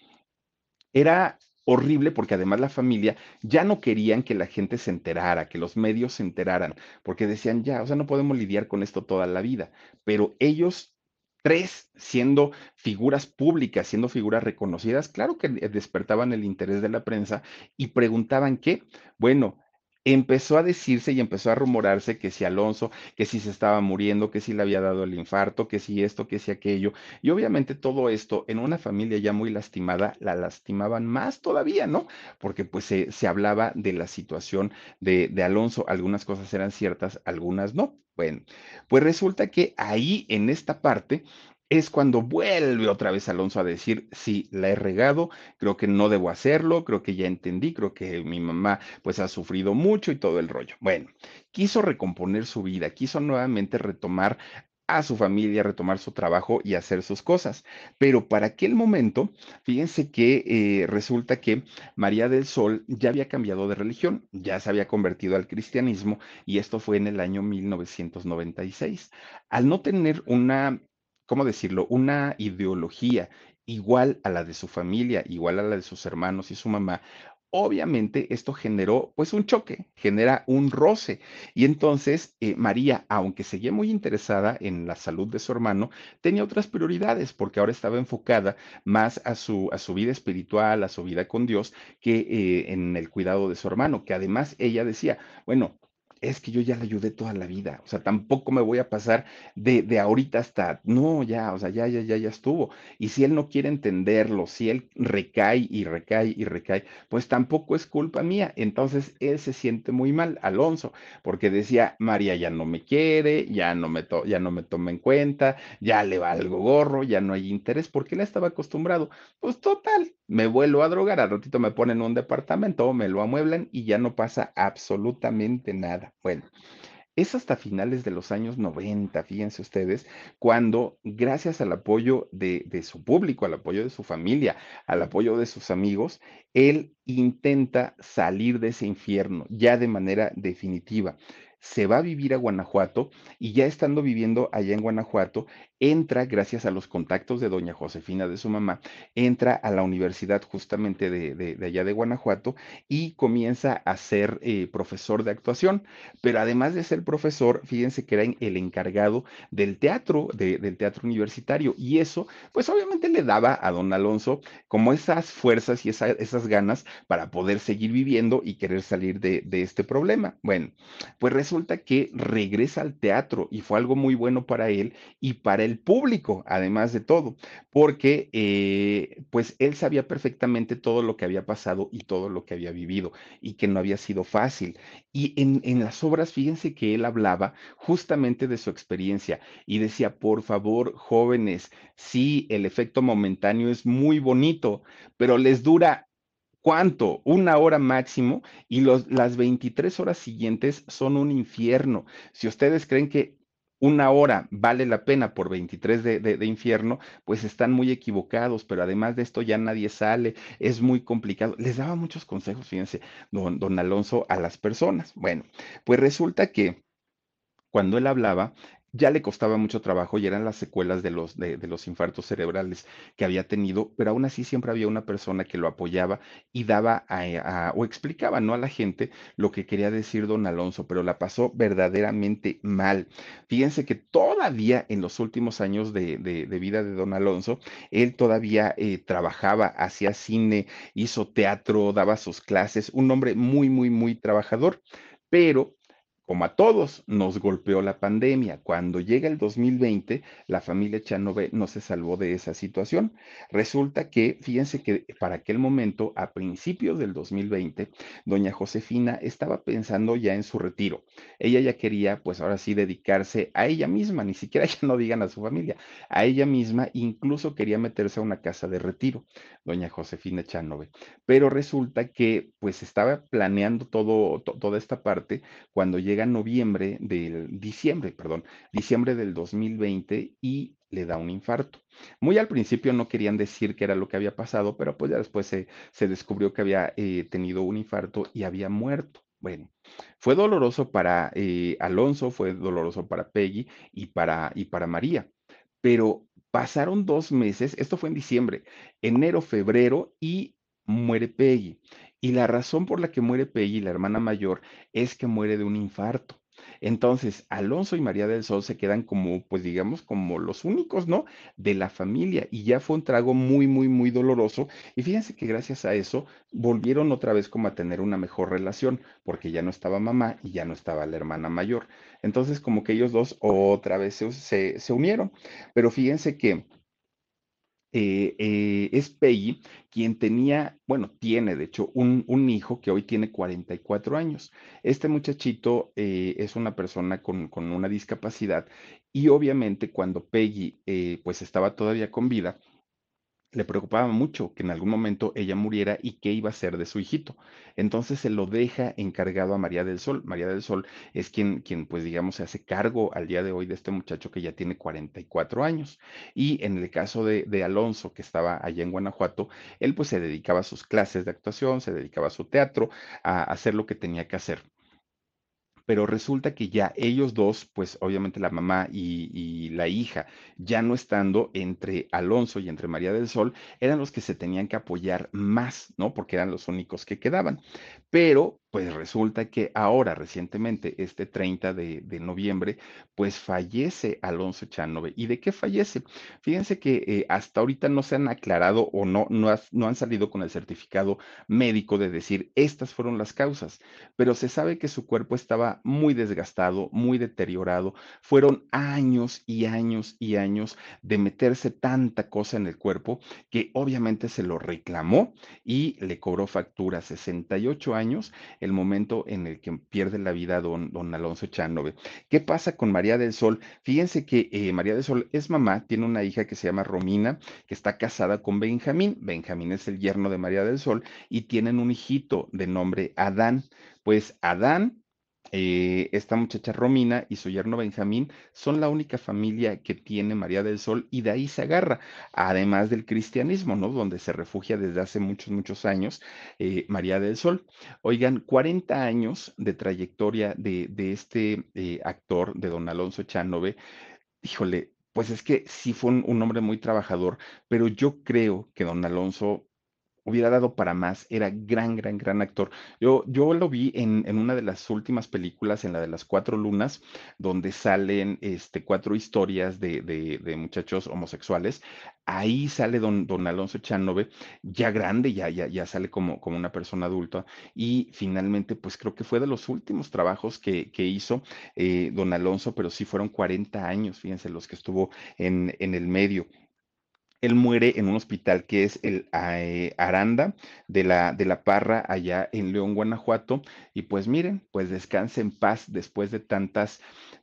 era horrible porque además la familia ya no querían que la gente se enterara, que los medios se enteraran, porque decían, ya, o sea, no podemos lidiar con esto toda la vida, pero ellos tres, siendo figuras públicas, siendo figuras reconocidas, claro que despertaban el interés de la prensa y preguntaban qué, bueno, empezó a decirse y empezó a rumorarse que si Alonso, que si se estaba muriendo, que si le había dado el infarto, que si esto, que si aquello. Y obviamente todo esto en una familia ya muy lastimada, la lastimaban más todavía, ¿no? Porque pues se, se hablaba de la situación de, de Alonso. Algunas cosas eran ciertas, algunas no. Bueno, pues resulta que ahí en esta parte es cuando vuelve otra vez Alonso a decir, sí, la he regado, creo que no debo hacerlo, creo que ya entendí, creo que mi mamá pues ha sufrido mucho y todo el rollo. Bueno, quiso recomponer su vida, quiso nuevamente retomar a su familia, retomar su trabajo y hacer sus cosas. Pero para aquel momento, fíjense que eh, resulta que María del Sol ya había cambiado de religión, ya se había convertido al cristianismo y esto fue en el año 1996. Al no tener una ¿cómo decirlo? Una ideología igual a la de su familia, igual a la de sus hermanos y su mamá, obviamente esto generó pues un choque, genera un roce. Y entonces eh, María, aunque seguía muy interesada en la salud de su hermano, tenía otras prioridades porque ahora estaba enfocada más a su, a su vida espiritual, a su vida con Dios, que eh, en el cuidado de su hermano, que además ella decía, bueno, es que yo ya le ayudé toda la vida, o sea, tampoco me voy a pasar de, de, ahorita hasta, no, ya, o sea, ya, ya, ya, ya estuvo. Y si él no quiere entenderlo, si él recae y recae y recae, pues tampoco es culpa mía. Entonces él se siente muy mal, Alonso, porque decía, María ya no me quiere, ya no me, to ya no me toma en cuenta, ya le va algo gorro, ya no hay interés, porque él estaba acostumbrado. Pues total, me vuelvo a drogar, al ratito me ponen un departamento, me lo amueblan y ya no pasa absolutamente nada. Bueno, es hasta finales de los años 90, fíjense ustedes, cuando gracias al apoyo de, de, su público, al apoyo de su familia, al apoyo de sus amigos, él intenta salir de ese infierno ya de manera definitiva. Se va a vivir a Guanajuato y ya estando viviendo allá en Guanajuato, entra, gracias a los contactos de doña Josefina, de su mamá, entra a la universidad justamente de, de- allá de Guanajuato y comienza a ser eh, profesor de actuación. Pero además de ser profesor, fíjense que era el encargado del teatro, de- del teatro universitario. Y eso, pues obviamente le daba a don Alonso como esas fuerzas y esa- esas ganas para poder seguir viviendo y querer salir de, de este problema. Bueno, pues resulta que regresa al teatro y fue algo muy bueno para él y para el público, además de todo, porque eh, pues él sabía perfectamente todo lo que había pasado y todo lo que había vivido y que no había sido fácil. Y en, en las obras, fíjense que él hablaba justamente de su experiencia y decía, por favor, jóvenes, sí, el efecto momentáneo es muy bonito, pero les dura ¿Cuánto? Una hora máximo y los, las 23 horas siguientes son un infierno. Si ustedes creen que una hora vale la pena por 23 de, de, de infierno, pues están muy equivocados, pero además de esto ya nadie sale, es muy complicado. Les daba muchos consejos, fíjense, don, don Alonso, a las personas. Bueno, pues resulta que cuando él hablaba, ya le costaba mucho trabajo y eran las secuelas de los, de, los infartos cerebrales que había tenido, pero aún así siempre había una persona que lo apoyaba y daba a, a, o explicaba ¿no? a la gente lo que quería decir don Alonso, pero la pasó verdaderamente mal. Fíjense que todavía en los últimos años de, de, de vida de don Alonso, él todavía eh, trabajaba, hacía cine, hizo teatro, daba sus clases, un hombre muy, muy, muy trabajador, pero como a todos, nos golpeó la pandemia. Cuando llega el 2020, la familia Chanove no se salvó de esa situación. Resulta que, fíjense que para aquel momento, a principios del 2020, doña Josefina estaba pensando ya en su retiro. Ella ya quería, pues ahora sí, dedicarse a ella misma, ni siquiera *laughs* ya no digan a su familia, a ella misma, incluso quería meterse a una casa de retiro, doña Josefina Chanove. Pero resulta que, pues estaba planeando todo, to, toda esta parte cuando llega noviembre del diciembre, perdón, diciembre del 2020 y le da un infarto. Muy al principio no querían decir qué era lo que había pasado, pero pues ya después se, descubrió que había eh, tenido un infarto y había muerto. Bueno, fue doloroso para eh, Alonso, fue doloroso para Peggy y para, y para María, pero pasaron dos meses, esto fue en diciembre, enero, febrero y muere Peggy. Y la razón por la que muere Peggy, la hermana mayor, es que muere de un infarto. Entonces, Alonso y María del Sol se quedan como, pues digamos, como los únicos, ¿no? De la familia. Y ya fue un trago muy, muy, muy doloroso. Y fíjense que gracias a eso volvieron otra vez como a tener una mejor relación, porque ya no estaba mamá y ya no estaba la hermana mayor. Entonces, como que ellos dos otra vez se, se, unieron. Pero fíjense que eh, eh, es Peggy quien tenía, bueno, tiene de hecho un, un, hijo que hoy tiene 44 años. Este muchachito eh, es una persona con, con, una discapacidad y obviamente cuando Peggy pues estaba todavía con vida, le preocupaba mucho que en algún momento ella muriera y qué iba a ser de su hijito. Entonces se lo deja encargado a María del Sol. María del Sol es quien, quien pues digamos, se hace cargo al día de hoy de este muchacho que ya tiene 44 años. Y en el caso de, de Alonso, que estaba allá en Guanajuato, él pues se dedicaba a sus clases de actuación, se dedicaba a su teatro, a hacer lo que tenía que hacer pero resulta que ya ellos dos, pues obviamente la mamá y, la hija, ya no estando entre Alonso y entre María del Sol, eran los que se tenían que apoyar más, ¿no? Porque eran los únicos que quedaban. Pero, pues resulta que ahora, recientemente, este 30 de, de noviembre, pues fallece Alonso Chanove. ¿Y de qué fallece? Fíjense que eh, hasta ahorita no se han aclarado o no, no, no han salido con el certificado médico de decir estas fueron las causas, pero se sabe que su cuerpo estaba muy desgastado, muy deteriorado. Fueron años y años y años de meterse tanta cosa en el cuerpo que obviamente se lo reclamó y le cobró factura 68 años el momento en el que pierde la vida don, don Alonso Chanove. ¿Qué pasa con María del Sol? Fíjense que eh, María del Sol es mamá, tiene una hija que se llama Romina, que está casada con Benjamín. Benjamín es el yerno de María del Sol y tienen un hijito de nombre Adán. Pues Adán eh, esta muchacha Romina y su yerno Benjamín son la única familia que tiene María del Sol y de ahí se agarra, además del cristianismo, ¿no? Donde se refugia desde hace muchos, muchos años eh, María del Sol. Oigan, 40 años de trayectoria de, de este eh, actor, de don Alonso Chanove, híjole, pues es que sí fue un, un hombre muy trabajador, pero yo creo que don Alonso hubiera dado para más, era gran, gran, gran actor. Yo, yo lo vi en, en una de las últimas películas, en la de las cuatro lunas, donde salen este, cuatro historias de, de- muchachos homosexuales. Ahí sale don, don Alonso Chanove, ya grande, ya, ya, ya sale como, como una persona adulta. Y finalmente, pues creo que fue de los últimos trabajos que, que hizo eh, don Alonso, pero sí fueron 40 años, fíjense, los que estuvo en, en el medio él muere en un hospital que es el eh, Aranda de la, de la Parra allá en León, Guanajuato. Y pues miren, pues descanse en paz después de tantas,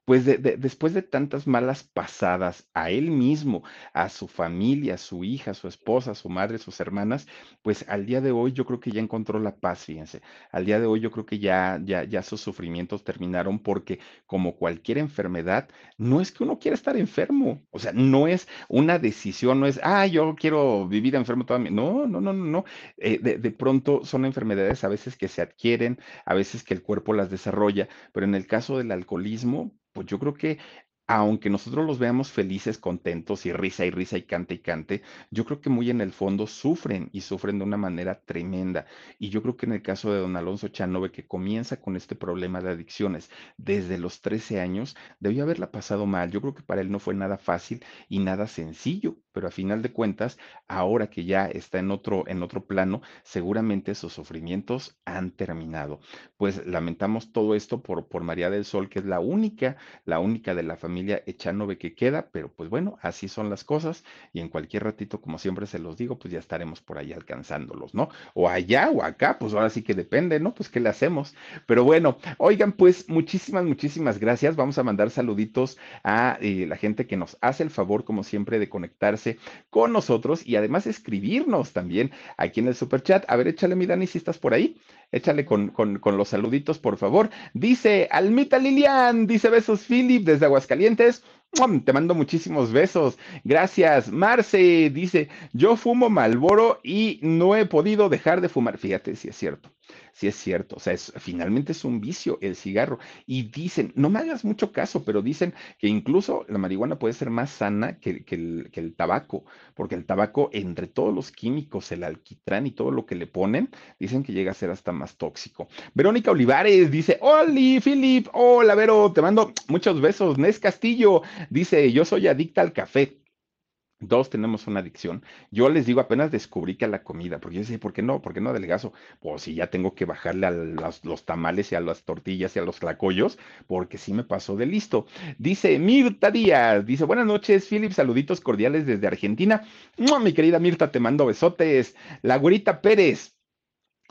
pues de- de- después de tantas malas pasadas a él mismo, a su familia, a su hija, a su esposa, a su madre, sus hermanas, pues al día de hoy yo creo que ya encontró la paz, fíjense. Al día de hoy yo creo que ya sus sufrimientos terminaron porque como cualquier enfermedad, no es que uno quiera estar enfermo, o sea, no es una decisión, no es, ah, yo quiero vivir enfermo toda mi... No, no, no, no, no. Eh, de, de pronto son enfermedades a veces que se adquieren, a veces que el cuerpo las desarrolla, pero en el caso del alcoholismo, pues yo creo que aunque nosotros los veamos felices, contentos y risa y risa y cante y cante, yo creo que muy en el fondo sufren y sufren de una manera tremenda. Y yo creo que en el caso de don Alonso Chanove, que comienza con este problema de adicciones desde los 13 años, debió haberla pasado mal. Yo creo que para él no fue nada fácil y nada sencillo, pero a final de cuentas, ahora que ya está en otro, en otro plano, seguramente sus sufrimientos han terminado. Pues lamentamos todo esto por, por María del Sol, que es la única, la única de la familia Echanove que queda, pero pues bueno, así son las cosas y en cualquier ratito, como siempre se los digo, pues ya estaremos por ahí alcanzándolos, ¿no? O allá o acá, pues ahora sí que depende, ¿no? Pues qué le hacemos. Pero bueno, oigan, pues muchísimas, muchísimas gracias. Vamos a mandar saluditos a eh, la gente que nos hace el favor, como siempre, de conectarse con nosotros y además escribirnos también aquí en el super chat. A ver, échale mi Dani si estás por ahí. Échale con, con, con los saluditos, por favor. Dice Almita Lilian, dice besos Philip desde Aguascalientes. Te mando muchísimos besos. Gracias. Marce dice, yo fumo Malboro y no he podido dejar de fumar. Fíjate si es cierto. Sí es cierto, o sea, es, finalmente es un vicio el cigarro. Y dicen, no me hagas mucho caso, pero dicen que incluso la marihuana puede ser más sana que, el, que el tabaco, porque el tabaco, entre todos los químicos, el alquitrán y todo lo que le ponen, dicen que llega a ser hasta más tóxico. Verónica Olivares dice, Oli, Philip, hola, Vero, te mando muchos besos. Nes Castillo dice, yo soy adicta al café. Dos tenemos una adicción. Yo les digo, apenas descubrí que a la comida, porque yo decía, ¿por qué no? ¿Por qué no adelgazo? Pues si ya tengo que bajarle a los, tamales y a las tortillas y a los tlacoyos, porque sí me pasó de listo. Dice Mirta Díaz, dice, buenas noches, Philip, saluditos cordiales desde Argentina. ¡Mua! Mi querida Mirta, te mando besotes. La güerita Pérez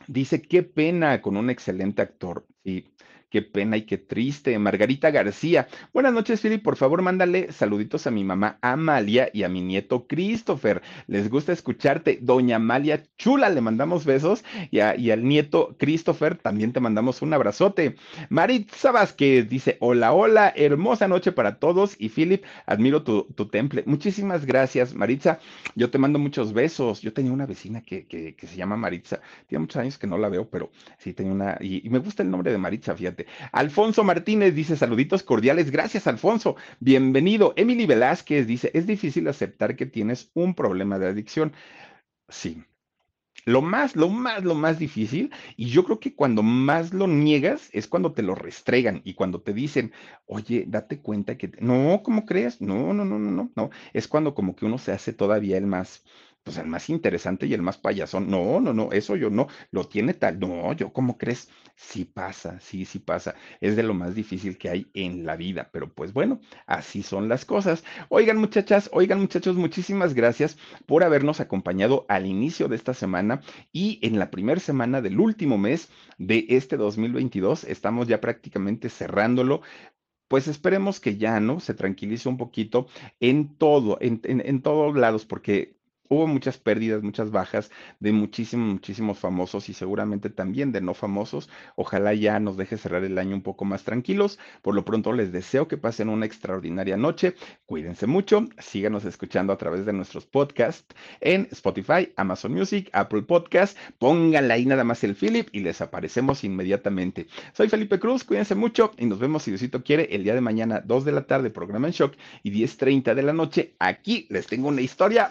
dice, qué pena con un excelente actor. Sí, Qué pena y qué triste. Margarita García. Buenas noches, Philip. Por favor, mándale saluditos a mi mamá Amalia y a mi nieto Christopher. Les gusta escucharte. Doña Amalia Chula, le mandamos besos. Y, al nieto Christopher también te mandamos un abrazote. Maritza Vázquez dice: Hola, hola, hermosa noche para todos. Y Philip, admiro tu, temple. Muchísimas gracias, Maritza. Yo te mando muchos besos. Yo tenía una vecina que se llama Maritza. Tiene muchos años que no la veo, pero sí tenía una. Y, y me gusta el nombre de Maritza, fíjate. Alfonso Martínez dice saluditos cordiales. Gracias, Alfonso. Bienvenido. Emily Velázquez dice, es difícil aceptar que tienes un problema de adicción. Sí. Lo más, lo más, lo más difícil, y yo creo que cuando más lo niegas es cuando te lo restregan y cuando te dicen, oye, date cuenta que, te-". no, ¿cómo crees? No, no, no, no, no, no. Es cuando como que uno se hace todavía el más, pues el más interesante y el más payasón. No, no, no, eso yo no, lo tiene tal. No, yo, ¿cómo crees? Sí pasa, sí, sí pasa. Es de lo más difícil que hay en la vida, pero pues bueno, así son las cosas. Oigan, muchachas, oigan, muchachos, muchísimas gracias por habernos acompañado al inicio de esta semana y en la primera semana del último mes de este 2022. Estamos ya prácticamente cerrándolo. Pues esperemos que ya, ¿no? Se tranquilice un poquito en todo, en, en, en todos lados, porque hubo muchas pérdidas, muchas bajas de muchísimos, muchísimos famosos y seguramente también de no famosos. Ojalá ya nos deje cerrar el año un poco más tranquilos. Por lo pronto les deseo que pasen una extraordinaria noche. Cuídense mucho, síganos escuchando a través de nuestros podcasts en Spotify, Amazon Music, Apple Podcast. Pónganle ahí nada más el Philip y les aparecemos inmediatamente. Soy Felipe Cruz, cuídense mucho y nos vemos si Diosito quiere el día de mañana, 2 de la tarde, programa en shock y 10.30 de la noche. Aquí les tengo una historia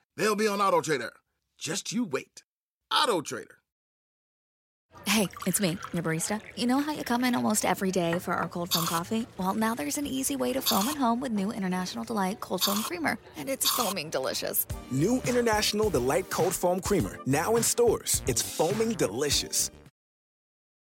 they'll be on AutoTrader. Just you wait. AutoTrader. Hey, it's me, your barista. You know how you come in almost every day for our cold foam coffee? Well, now there's an easy way to foam at home with new International Delight Cold Foam Creamer, and it's foaming delicious. New International Delight Cold Foam Creamer, now in stores. It's foaming delicious.